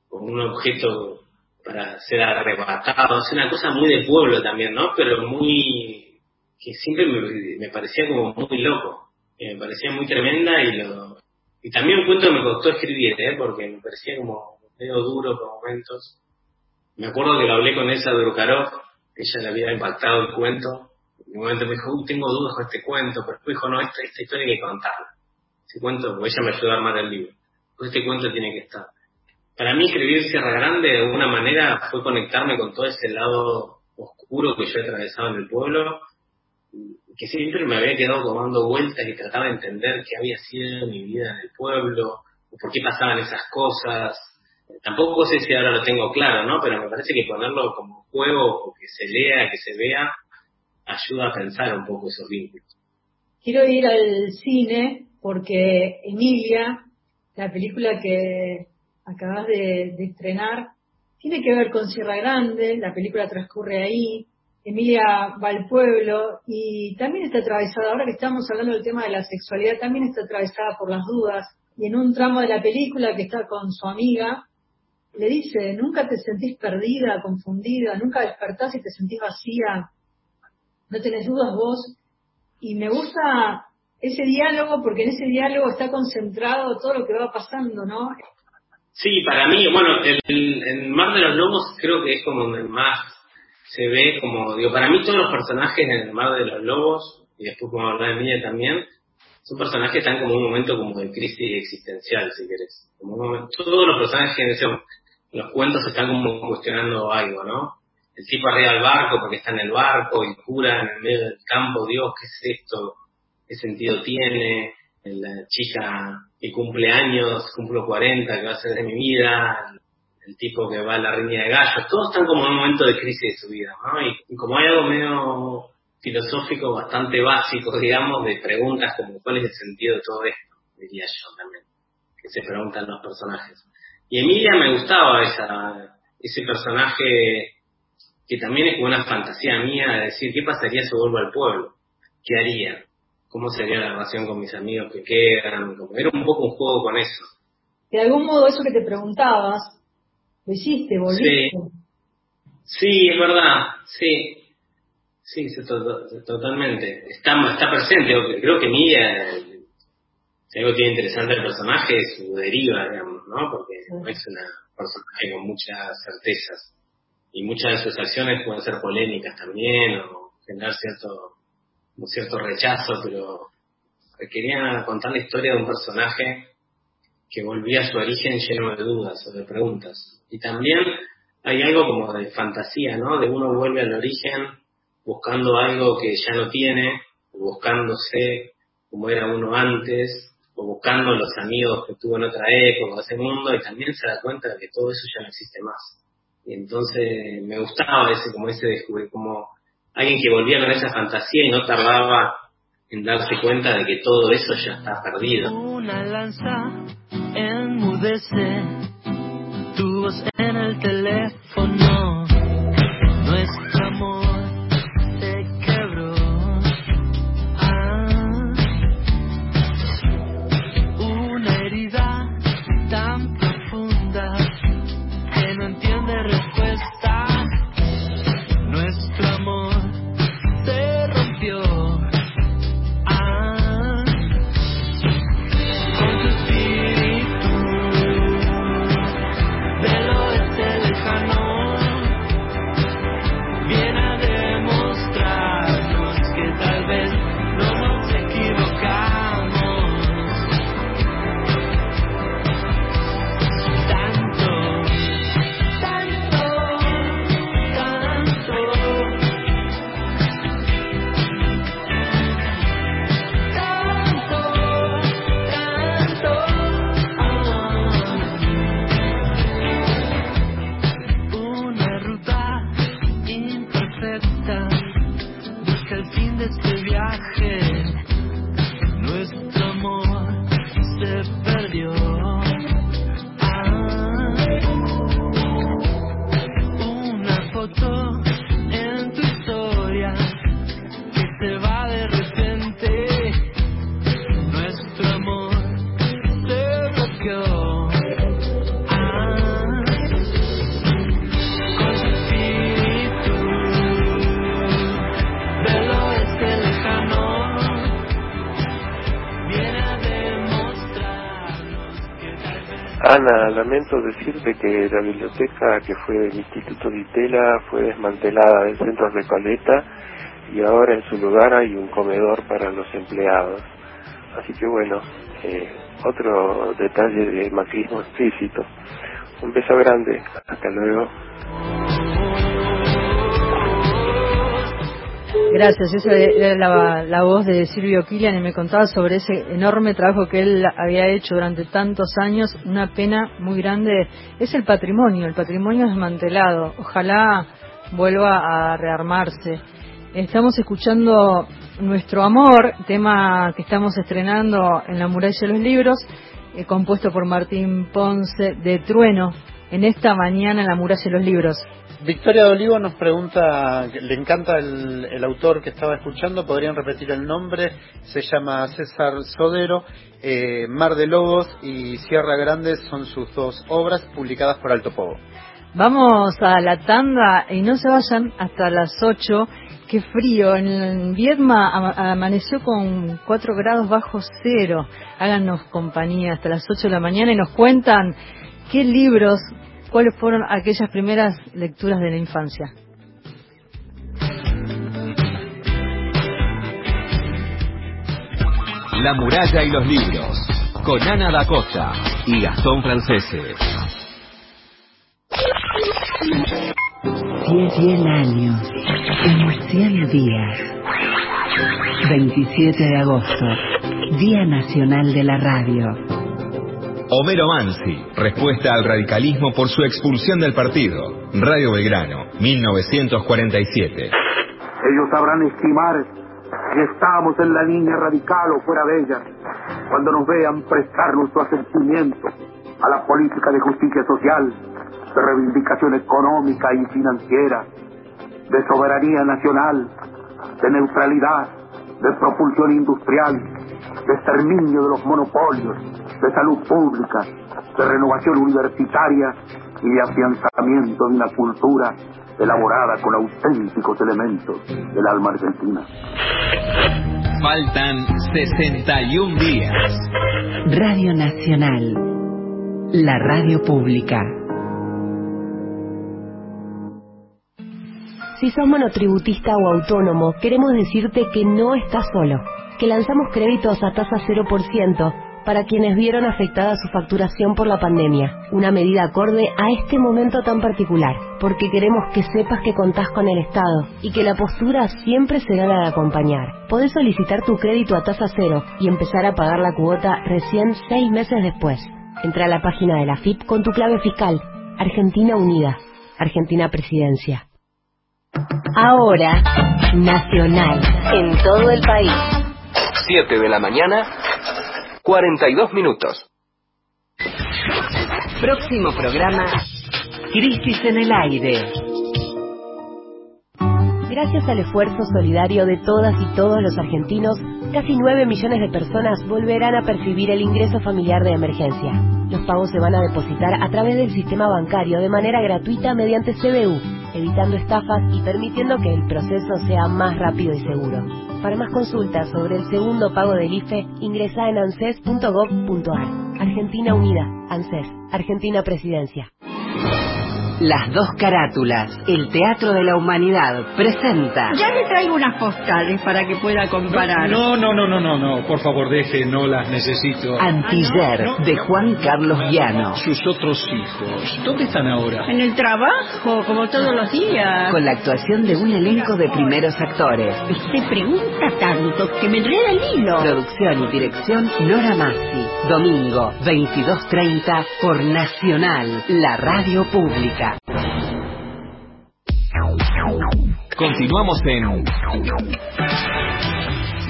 como un objeto para ser arrebatado, es una cosa muy de pueblo también, ¿no? Pero muy, que siempre me, me parecía como muy loco, me parecía muy tremenda y lo, y también un cuento me costó escribir, ¿eh? Porque me parecía como medio duro por momentos, me acuerdo que lo hablé con de que ella le había impactado el cuento. En un momento me dijo, uy, tengo dudas con este cuento, pero después dijo, no, esta, esta historia hay que contarla. Ese cuento, o ella me ayudó a armar el libro. Pues este cuento tiene que estar. Para mí escribir Sierra Grande de alguna manera fue conectarme con todo ese lado oscuro que yo he atravesado en el pueblo, que siempre me había quedado tomando vueltas y trataba de entender qué había sido mi vida en el pueblo, por qué pasaban esas cosas, tampoco sé si ahora lo tengo claro, ¿no? Pero me parece que ponerlo como juego o que se lea, que se vea, ayuda a pensar un poco esos vínculos. Quiero ir al cine porque Emilia, la película que acabas de, estrenar, tiene que ver con Sierra Grande, la película transcurre ahí, Emilia va al pueblo y también está atravesada, ahora que estamos hablando del tema de la sexualidad, también está atravesada por las dudas. Y en un tramo de la película que está con su amiga, le dice, nunca te sentís perdida, confundida, nunca despertás y te sentís vacía, no tenés dudas vos. Y me gusta ese diálogo porque en ese diálogo está concentrado todo lo que va pasando, ¿no? Sí, para mí, bueno, el, el Mar de los Lobos creo que es como el más se ve como, digo, para mí todos los personajes en el Mar de los Lobos, y después como hablar de Mía también, son personajes están como un momento como de crisis existencial, si querés. Como todos los personajes en los cuentos están como cuestionando algo, ¿no? El tipo arriba del barco porque está en el barco y cura en el medio del campo, Dios, ¿qué es esto? ¿Qué sentido tiene? La chica que cumple años, cumplo 40, que va a ser de mi vida, el tipo que va a la riña de gallos, todos están como en un momento de crisis de su vida, ¿no? Y, como hay algo medio filosófico bastante básico, digamos, de preguntas como cuál es el sentido de todo esto, diría yo también, que se preguntan los personajes. Y Emilia me gustaba esa, ese personaje que también es como una fantasía mía de decir, ¿qué pasaría si vuelvo al pueblo? ¿Qué haría? ¿Cómo sería la relación con mis amigos que quedan? Como, era un poco un juego con eso. De algún modo eso que te preguntabas, lo hiciste, volviste. Sí. es verdad, sí. Sí, totalmente. Está, está presente. Creo que Mía, si algo tiene interesante el personaje, es su deriva, digamos, ¿no? Porque es una personaje con muchas certezas. Y muchas de sus acciones pueden ser polémicas también, o generar cierto, un cierto rechazo, pero quería contar la historia de un personaje que volvía a su origen lleno de dudas o de preguntas. Y también hay algo como de fantasía, ¿no? De uno vuelve al origen buscando algo que ya no tiene, buscándose como era uno antes, o buscando los amigos que tuvo en otra época, de ese mundo, y también se da cuenta de que todo eso ya no existe más. Y entonces me gustaba ese, como ese descubrir, como alguien que volvía con esa fantasía y no tardaba en darse cuenta de que todo eso ya está perdido. Una lanza enmudece tu voz en el teléfono. Ana, lamento decirte que la biblioteca que fue del Instituto de Itela fue desmantelada del centro Recoleta y ahora en su lugar hay un comedor para los empleados. Así que bueno, eh, otro detalle de macrismo explícito. Un beso grande, hasta luego. Gracias, esa era la, voz de Silvio Kilian y me contaba sobre ese enorme trabajo que él había hecho durante tantos años. Una pena muy grande es el patrimonio, el patrimonio desmantelado. Ojalá vuelva a rearmarse. Estamos escuchando Nuestro Amor, tema que estamos estrenando en la muralla de los libros, eh, compuesto por Martín Ponce de Trueno, en esta mañana en la muralla de los libros. Victoria de nos pregunta, le encanta el, el, autor que estaba escuchando, podrían repetir el nombre, se llama César Sodero, eh, Mar de Lobos y Sierra Grande son sus dos obras publicadas por Alto Pogo. Vamos a la tanda y no se vayan hasta las 8. Qué frío. En Viedma amaneció con 4 grados bajo cero. Háganos compañía hasta las 8 de la mañana y nos cuentan qué libros, cuáles fueron aquellas primeras lecturas de la infancia. La muralla y los libros, con Ana da Costa y Gastón Francese. 100 años, en 100 días. 27 de agosto, Día Nacional de la Radio. Homero Mansi, respuesta al radicalismo por su expulsión del partido. Radio Belgrano, 1947. Ellos sabrán estimar si estamos en la línea radical o fuera de ella, cuando nos vean prestar nuestro asentimiento a la política de justicia social de reivindicación económica y financiera, de soberanía nacional, de neutralidad, de propulsión industrial, de exterminio de los monopolios, de salud pública, de renovación universitaria y de afianzamiento de una cultura elaborada con auténticos elementos del alma argentina. Faltan 61 días. Radio Nacional, la radio pública. Si sos monotributista o autónomo, queremos decirte que no estás solo, que lanzamos créditos a tasa 0% para quienes vieron afectada su facturación por la pandemia, una medida acorde a este momento tan particular, porque queremos que sepas que contás con el Estado y que la postura siempre será la de acompañar. Podés solicitar tu crédito a tasa cero y empezar a pagar la cuota recién seis meses después. Entra a la página de la FIP con tu clave fiscal. Argentina Unida. Argentina Presidencia. Ahora, nacional, en todo el país. 7 de la mañana, 42 minutos. Próximo programa, Crisis en el Aire. Gracias al esfuerzo solidario de todas y todos los argentinos, casi 9 millones de personas volverán a percibir el ingreso familiar de emergencia. Los pagos se van a depositar a través del sistema bancario de manera gratuita mediante CBU, evitando estafas y permitiendo que el proceso sea más rápido y seguro. Para más consultas sobre el segundo pago del IFE, ingresa en anses.gov.ar. Argentina Unida, ANSES, Argentina Presidencia. Las dos carátulas, el Teatro de la Humanidad, presenta. Ya le traigo unas postales para que pueda comparar. No, no, no, no, no, no, por favor deje, no las necesito. Antiller, Ah, de Juan Carlos Guiano. Sus otros hijos, ¿dónde están ahora? En el trabajo, como todos los días. Con la actuación de un elenco de primeros actores. Usted pregunta tanto que me enreda el hilo. Producción y dirección Nora Massi. Domingo, 22.30 por Nacional, la radio pública. Continuamos en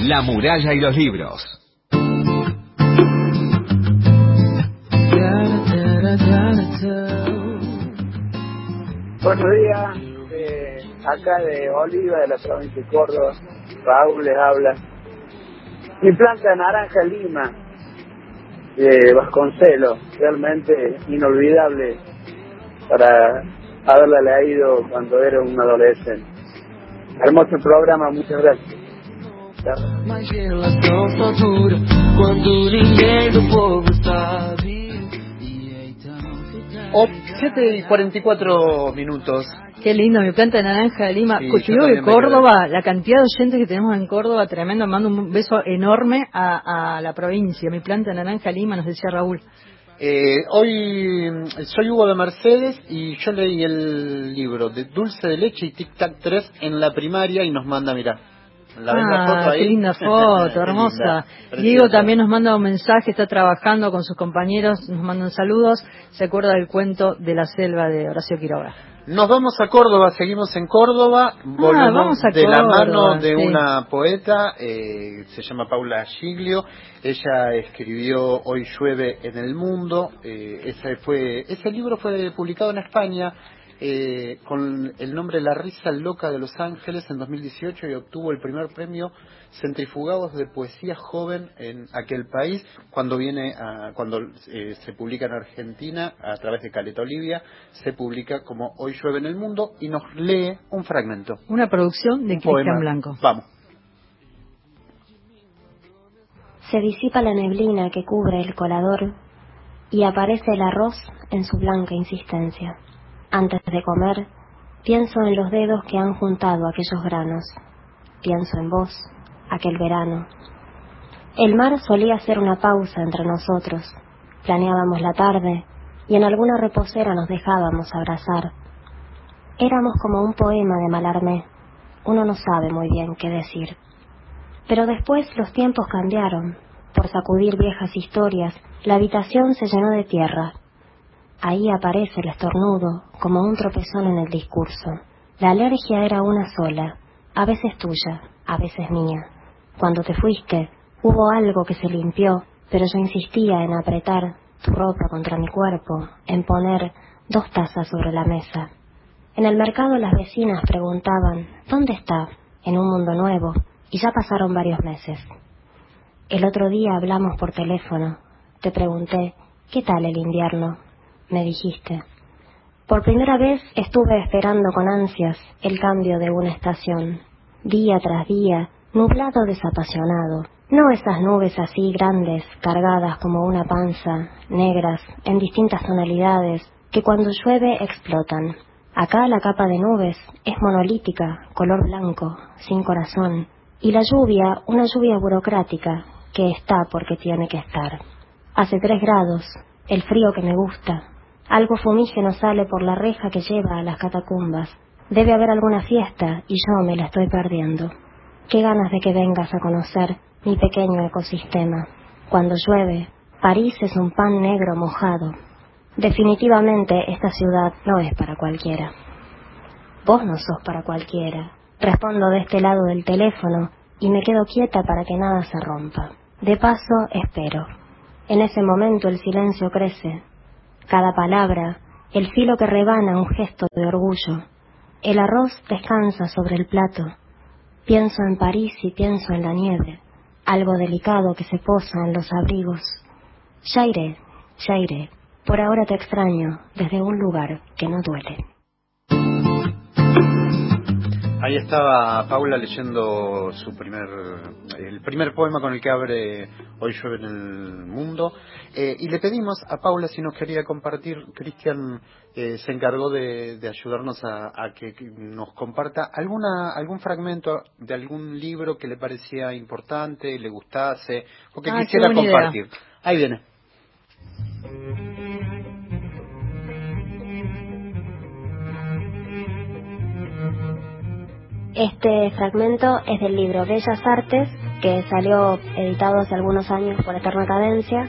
La muralla y los libros. Buenos días, eh, acá de Oliva, de la provincia de Córdoba. Raúl les habla. Mi planta de naranja lima, de Vasconcelos, realmente inolvidable para haberla leído cuando era un adolescente. Hermoso programa, muchas gracias. O 7 y 44 minutos. Qué lindo, mi planta de naranja de Lima. Sí, también me Córdoba, la cantidad de oyentes que tenemos en Córdoba, tremendo. Mando un beso enorme a, a la provincia. Mi planta de naranja de Lima, nos decía Raúl. Eh, hoy mm, soy Hugo de Mercedes y yo leí el libro de Dulce de Leche y Tic Tac 3 en la primaria y nos manda, mira, la Ah, foto ahí. qué linda foto, *laughs* hermosa. linda, Diego también nos manda un mensaje, está trabajando con sus compañeros, nos mandan saludos. Se acuerda del cuento de la selva de Horacio Quiroga. Nos vamos a Córdoba, seguimos en Córdoba, volvemos vamos a de la mano de sí. una poeta, eh, se llama Paula Giglio, ella escribió Hoy llueve en el mundo, eh, ese, fue, ese libro fue publicado en España eh, con el nombre La risa loca de Los Ángeles en 2018 y obtuvo el primer premio Centrifugados de Poesía Joven en aquel país cuando viene a, cuando eh, se publica en Argentina a través de Caleta Olivia se publica como Hoy llueve en el mundo y nos lee un fragmento Una producción de. Cristian Blanco. Vamos. Se disipa la neblina que cubre el colador y aparece el arroz en su blanca insistencia. Antes de comer, pienso en los dedos que han juntado aquellos granos. Pienso en vos, aquel verano. El mar solía ser una pausa entre nosotros. Planeábamos la tarde y en alguna reposera nos dejábamos abrazar. Éramos como un poema de Malarmé. Uno no sabe muy bien qué decir. Pero después los tiempos cambiaron. Por sacudir viejas historias, la habitación se llenó de tierra. Ahí aparece el estornudo, como un tropezón en el discurso. La alergia era una sola, a veces tuya, a veces mía. Cuando te fuiste, hubo algo que se limpió, pero yo insistía en apretar tu ropa contra mi cuerpo, en poner dos tazas sobre la mesa. En el mercado las vecinas preguntaban, ¿dónde está? En un mundo nuevo, y ya pasaron varios meses. El otro día hablamos por teléfono. Te pregunté, ¿qué tal el invierno? Me dijiste. Por primera vez estuve esperando con ansias el cambio de una estación. Día tras día, nublado desapasionado. No esas nubes así grandes, cargadas como una panza, negras, en distintas tonalidades, que cuando llueve explotan. Acá la capa de nubes es monolítica, color blanco, sin corazón, y la lluvia, una lluvia burocrática, que está porque tiene que estar. Hace tres grados, el frío que me gusta. Algo fumígeno sale por la reja que lleva a las catacumbas. Debe haber alguna fiesta y yo me la estoy perdiendo. Qué ganas de que vengas a conocer mi pequeño ecosistema. Cuando llueve, París es un pan negro mojado. Definitivamente esta ciudad no es para cualquiera. Vos no sos para cualquiera. Respondo de este lado del teléfono y me quedo quieta para que nada se rompa. De paso, espero. En ese momento el silencio crece. Cada palabra, el filo que rebana un gesto de orgullo. El arroz descansa sobre el plato. Pienso en París y pienso en la nieve, algo delicado que se posa en los abrigos. Ya iré, ya iré. Por ahora te extraño desde un lugar que no duele. Ahí estaba Paula leyendo su primer, el primer poema con el que abre Hoy llueve en el mundo. Eh, y le pedimos a Paula si nos quería compartir, Cristian eh, se encargó de, de ayudarnos a, a que, nos comparta alguna, algún fragmento de algún libro que le parecía importante, le gustase, o que Ah, quisiera buena idea. compartir. Ahí viene. Este fragmento es del libro Bellas Artes, que salió editado hace algunos años por Eterna Cadencia.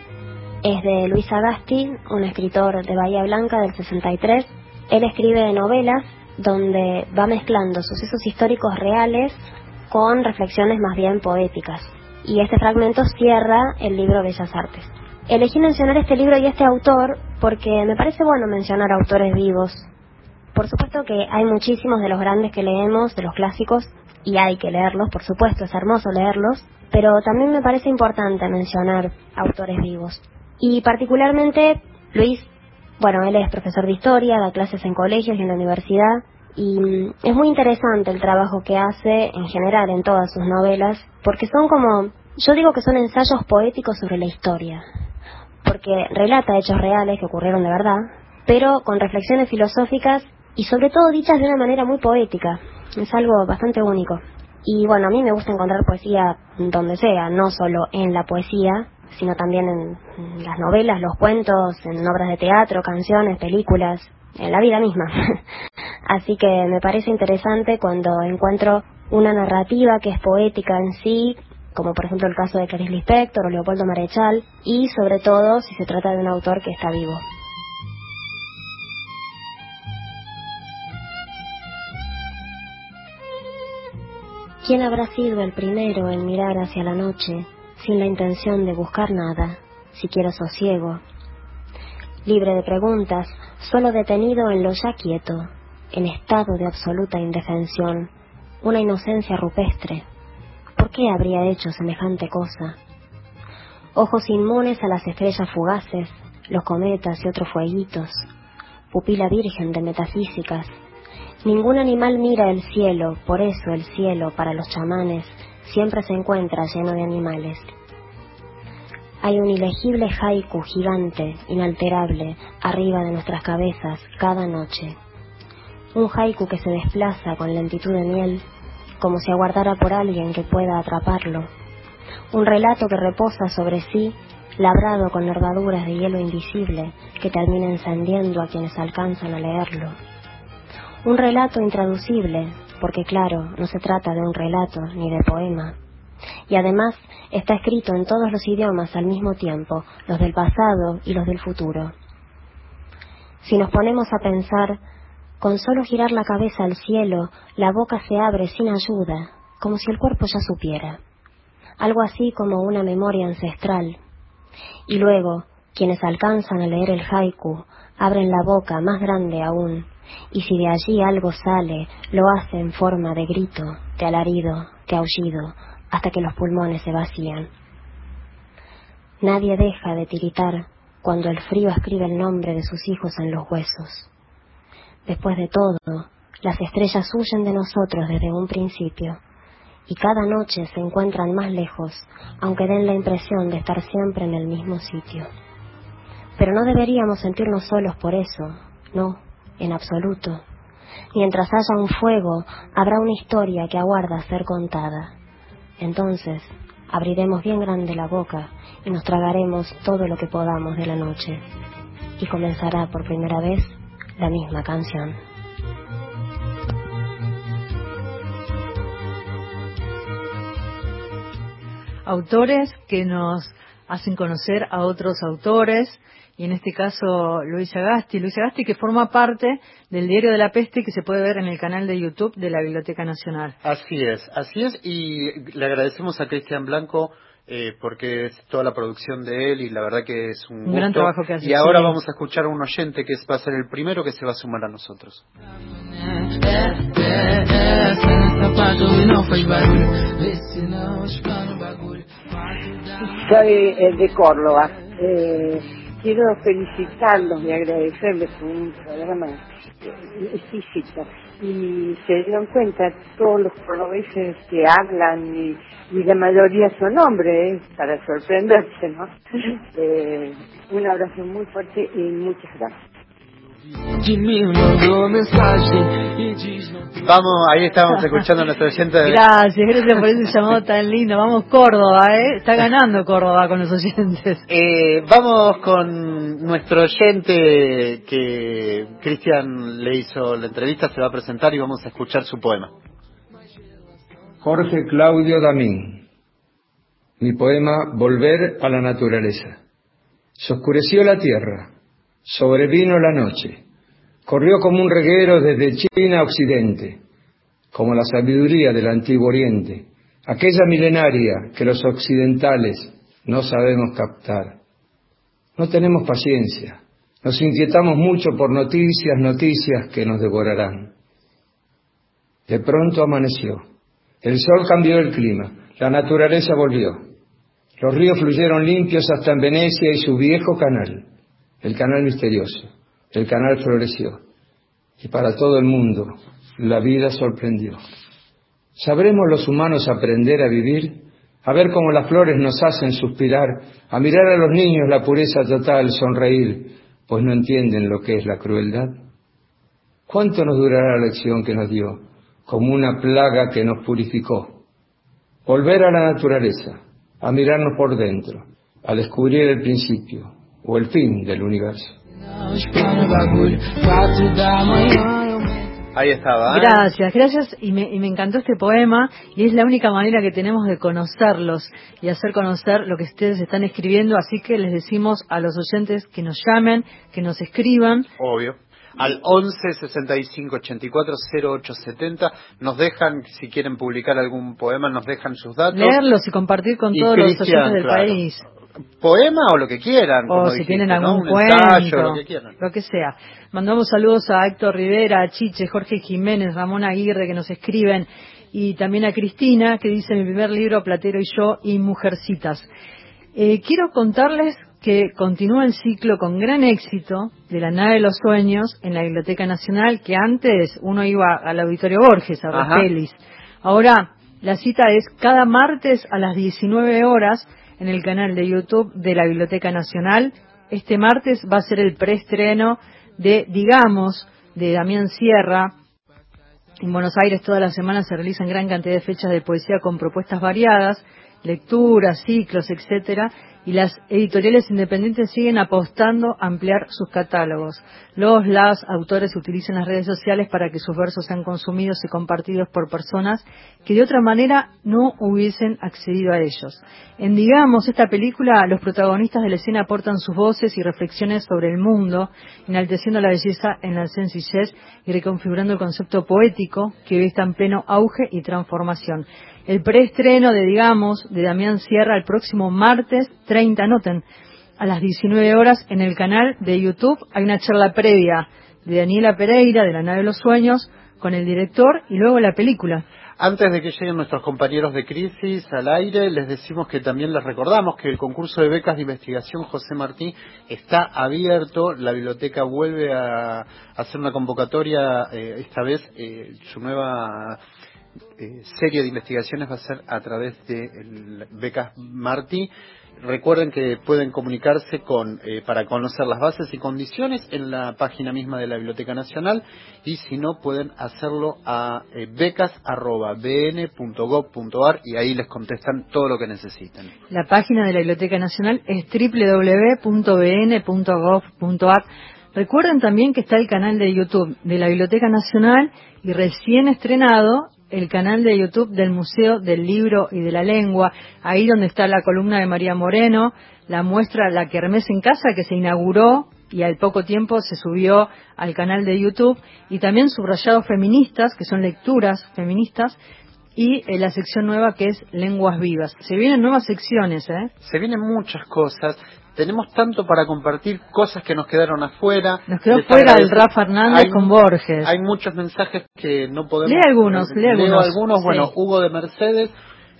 Es de Luis Agasti, un escritor de Bahía Blanca del 63. Él escribe novelas donde va mezclando sucesos históricos reales con reflexiones más bien poéticas. Y este fragmento cierra el libro Bellas Artes. Elegí mencionar este libro y este autor porque me parece bueno mencionar autores vivos por supuesto que hay muchísimos de los grandes que leemos, de los clásicos, y hay que leerlos, por supuesto, es hermoso leerlos, pero también me parece importante mencionar autores vivos. Y particularmente Luis, bueno, él es profesor de historia, da clases en colegios y en la universidad, y mm, es muy interesante el trabajo que hace en general en todas sus novelas, porque son como, yo digo que son ensayos poéticos sobre la historia, porque relata hechos reales que ocurrieron de verdad, pero con reflexiones filosóficas y sobre todo dichas de una manera muy poética. Es algo bastante único. Y bueno, a mí me gusta encontrar poesía donde sea, no solo en la poesía, sino también en las novelas, los cuentos, en obras de teatro, canciones, películas, en la vida misma. *laughs* Así que me parece interesante cuando encuentro una narrativa que es poética en sí, como por ejemplo el caso de Clarice Lispector o Leopoldo Marechal, y sobre todo si se trata de un autor que está vivo. ¿Quién habrá sido el primero en mirar hacia la noche sin la intención de buscar nada, siquiera sosiego? Libre de preguntas, solo detenido en lo ya quieto, en estado de absoluta indefensión, una inocencia rupestre. ¿Por qué habría hecho semejante cosa? Ojos inmunes a las estrellas fugaces, los cometas y otros fueguitos, pupila virgen de metafísicas. Ningún animal mira el cielo, por eso el cielo, para los chamanes, siempre se encuentra lleno de animales. Hay un ilegible haiku gigante, inalterable, arriba de nuestras cabezas cada noche. Un haiku que se desplaza con lentitud de miel, como si aguardara por alguien que pueda atraparlo. Un relato que reposa sobre sí, labrado con nervaduras de hielo invisible que termina encendiendo a quienes alcanzan a leerlo. Un relato intraducible, porque claro, no se trata de un relato ni de poema. Y además está escrito en todos los idiomas al mismo tiempo, los del pasado y los del futuro. Si nos ponemos a pensar, con solo girar la cabeza al cielo, la boca se abre sin ayuda, como si el cuerpo ya supiera. Algo así como una memoria ancestral. Y luego, quienes alcanzan a leer el haiku, abren la boca más grande aún, y si de allí algo sale, lo hace en forma de grito, de alarido, de aullido, hasta que los pulmones se vacían. Nadie deja de tiritar cuando el frío escribe el nombre de sus hijos en los huesos. Después de todo, las estrellas huyen de nosotros desde un principio, y cada noche se encuentran más lejos, aunque den la impresión de estar siempre en el mismo sitio. Pero no deberíamos sentirnos solos por eso, no, en absoluto. Mientras haya un fuego, habrá una historia que aguarda ser contada. Entonces, abriremos bien grande la boca y nos tragaremos todo lo que podamos de la noche. Y comenzará por primera vez la misma canción. Autores que nos hacen conocer a otros autores, y en este caso Luis Agasti. Luis Agasti que forma parte del Diario de la Peste que se puede ver en el canal de YouTube de la Biblioteca Nacional. Así es, así es, y le agradecemos a Cristian Blanco eh, porque es toda la producción de él y la verdad que es un, Un gran trabajo que hace, Y ahora sí. vamos a escuchar a un oyente que va a ser el primero que se va a sumar a nosotros. Soy eh, de Córdoba. Eh, quiero felicitarlos y agradecerles por un programa exquisito. Y se dieron cuenta todos los cordobeses que hablan y, y la mayoría son hombres, ¿eh? para sorprenderse, ¿no? *laughs* Eh, un abrazo muy fuerte y muchas gracias. Vamos, ahí estábamos escuchando a nuestro oyente. de- Gracias, gracias por ese llamado tan lindo. Vamos Córdoba, ¿eh? Está ganando Córdoba con los oyentes. Eh, vamos con nuestro oyente que Cristian le hizo la entrevista, se va a presentar y vamos a escuchar su poema. Jorge Claudio Damín. Mi poema Volver a la naturaleza. Se oscureció la tierra, sobrevino la noche, corrió como un reguero desde China a Occidente, como la sabiduría del antiguo Oriente, aquella milenaria que los occidentales no sabemos captar. No tenemos paciencia, nos inquietamos mucho por noticias, noticias que nos devorarán. De pronto amaneció, el sol cambió el clima, la naturaleza volvió. Los ríos fluyeron limpios hasta en Venecia y su viejo canal, el canal misterioso. El canal floreció. Y para todo el mundo, la vida sorprendió. ¿Sabremos los humanos aprender a vivir? A ver cómo las flores nos hacen suspirar, a mirar a los niños la pureza total, sonreír, pues no entienden lo que es la crueldad. ¿Cuánto nos durará la lección que nos dio, como una plaga que nos purificó? Volver a la naturaleza, a mirarnos por dentro, a descubrir el principio o el fin del universo. Ahí estaba. ¿eh? Gracias, gracias. Y me, y me encantó este poema y es la única manera que tenemos de conocerlos y hacer conocer lo que ustedes están escribiendo. Así que les decimos a los oyentes que nos llamen, que nos escriban. Obvio. al 11 65 84 08 70. Nos dejan, si quieren publicar algún poema, nos dejan sus datos. Leerlos y compartir con Y todos los oyentes del claro. país. Poema o lo que quieran. O como si dijiste, tienen ¿no? algún ensayo, cuento, lo que quieran. lo que sea. Mandamos saludos a Héctor Rivera, a Chiche, Jorge Jiménez, Ramón Aguirre que nos escriben y también a Cristina que dice mi primer libro Platero y yo y Mujercitas. Eh, quiero contarles que continúa el ciclo con gran éxito de la nave de los sueños en la Biblioteca Nacional, que antes uno iba al Auditorio Borges a ver pelis. Ahora la cita es cada martes a las 19 horas en el canal de YouTube de la Biblioteca Nacional. Este martes va a ser el preestreno de Digamos, de Damián Sierra. En Buenos Aires todas las semanas se realizan gran cantidad de fechas de poesía con propuestas variadas, lecturas, ciclos, etcétera, y las editoriales independientes siguen apostando a ampliar sus catálogos. Los las autores utilizan las redes sociales para que sus versos sean consumidos y compartidos por personas que de otra manera no hubiesen accedido a ellos. En Digamos, esta película, los protagonistas de la escena aportan sus voces y reflexiones sobre el mundo, enalteciendo la belleza en la sencillez y reconfigurando el concepto poético que hoy está en pleno auge y transformación. El preestreno de Digamos, de Damián Sierra, el próximo martes 30, anoten, a las 19 horas en el canal de YouTube hay una charla previa de Daniela Pereira, de La Nave de los Sueños, con el director y luego la película. Antes de que lleguen nuestros compañeros de crisis al aire, les decimos que también les recordamos que el concurso de becas de investigación José Martí está abierto. La biblioteca vuelve a hacer una convocatoria, eh, esta vez eh, su nueva eh, serie de investigaciones va a ser a través de becas Martí. Recuerden que pueden comunicarse con eh, para conocer las bases y condiciones en la página misma de la Biblioteca Nacional y si no pueden hacerlo a eh, becas@bn.gov.ar y ahí les contestan todo lo que necesiten. La página de la Biblioteca Nacional es www.bn.gov.ar. Recuerden también que está el canal de YouTube de la Biblioteca Nacional y recién estrenado el canal de YouTube del Museo del Libro y de la Lengua, ahí donde está la columna de María Moreno, la muestra La Kermés en Casa que se inauguró y al poco tiempo se subió al canal de YouTube y también subrayados feministas, que son lecturas feministas, y eh, la sección nueva que es Lenguas Vivas. Se vienen nuevas secciones, ¿eh? Se vienen muchas cosas. Tenemos tanto para compartir cosas que nos quedaron afuera. Nos quedó fuera el. Rafa Hernández Hay- con Borges. Hay muchos mensajes que no podemos. Lee algunos, lee Leo algunos, algunos. sí. Bueno, Hugo de Mercedes,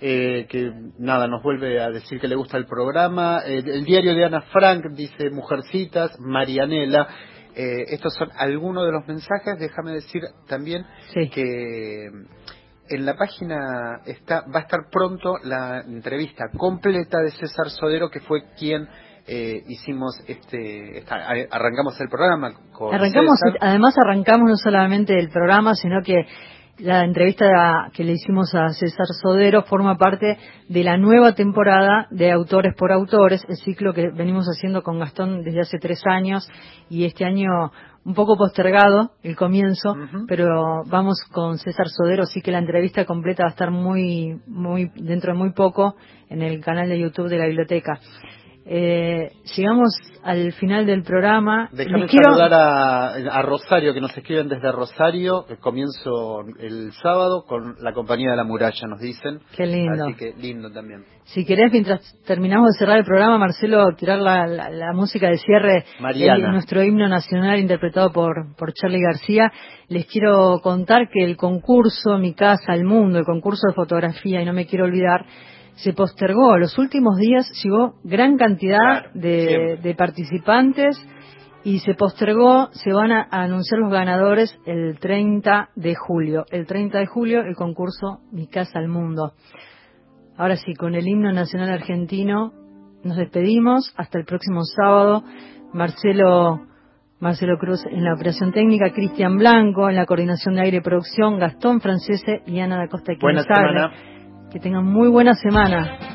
eh, que nada, nos vuelve a decir que le gusta el programa. Eh, el diario de Ana Frank dice Mujercitas, Marianela. Eh, estos son algunos de los mensajes. Déjame decir también que en la página está va a estar pronto la entrevista completa de César Sodero, que fue quien eh, hicimos este, esta- arrancamos el programa con Arrancamos, César. además arrancamos no solamente el programa, sino que la entrevista que le hicimos a César Sodero forma parte de la nueva temporada de Autores por Autores, el ciclo que venimos haciendo con Gastón desde hace tres años y este año un poco postergado el comienzo, pero vamos con César Sodero, así que la entrevista completa va a estar muy, muy dentro de muy poco en el canal de YouTube de la biblioteca. Eh, llegamos al final del programa. Déjame quiero- saludar a, a Rosario, que nos escriben desde Rosario. comienzo el sábado con la compañía de la muralla, nos dicen. Qué lindo. Así que lindo también. Si querés, mientras terminamos de cerrar el programa, Marcelo, tirar la, la- la música de cierre, Mariana. el- nuestro himno nacional interpretado por, por Charlie García, les quiero contar que el concurso Mi Casa, el Mundo, el concurso de fotografía, y no me quiero olvidar, se postergó. Los últimos días llegó gran cantidad de, participantes y se postergó, se van a, a anunciar los ganadores el 30 de julio. El 30 de julio el concurso Mi Casa al Mundo. Ahora sí, con el himno nacional argentino nos despedimos. Hasta el próximo sábado. Marcelo, Marcelo Cruz en la operación técnica, Cristian Blanco en la coordinación de aire y producción, Gastón Francese y Ana da Costa. Buena semana. Que tengan muy buena semana.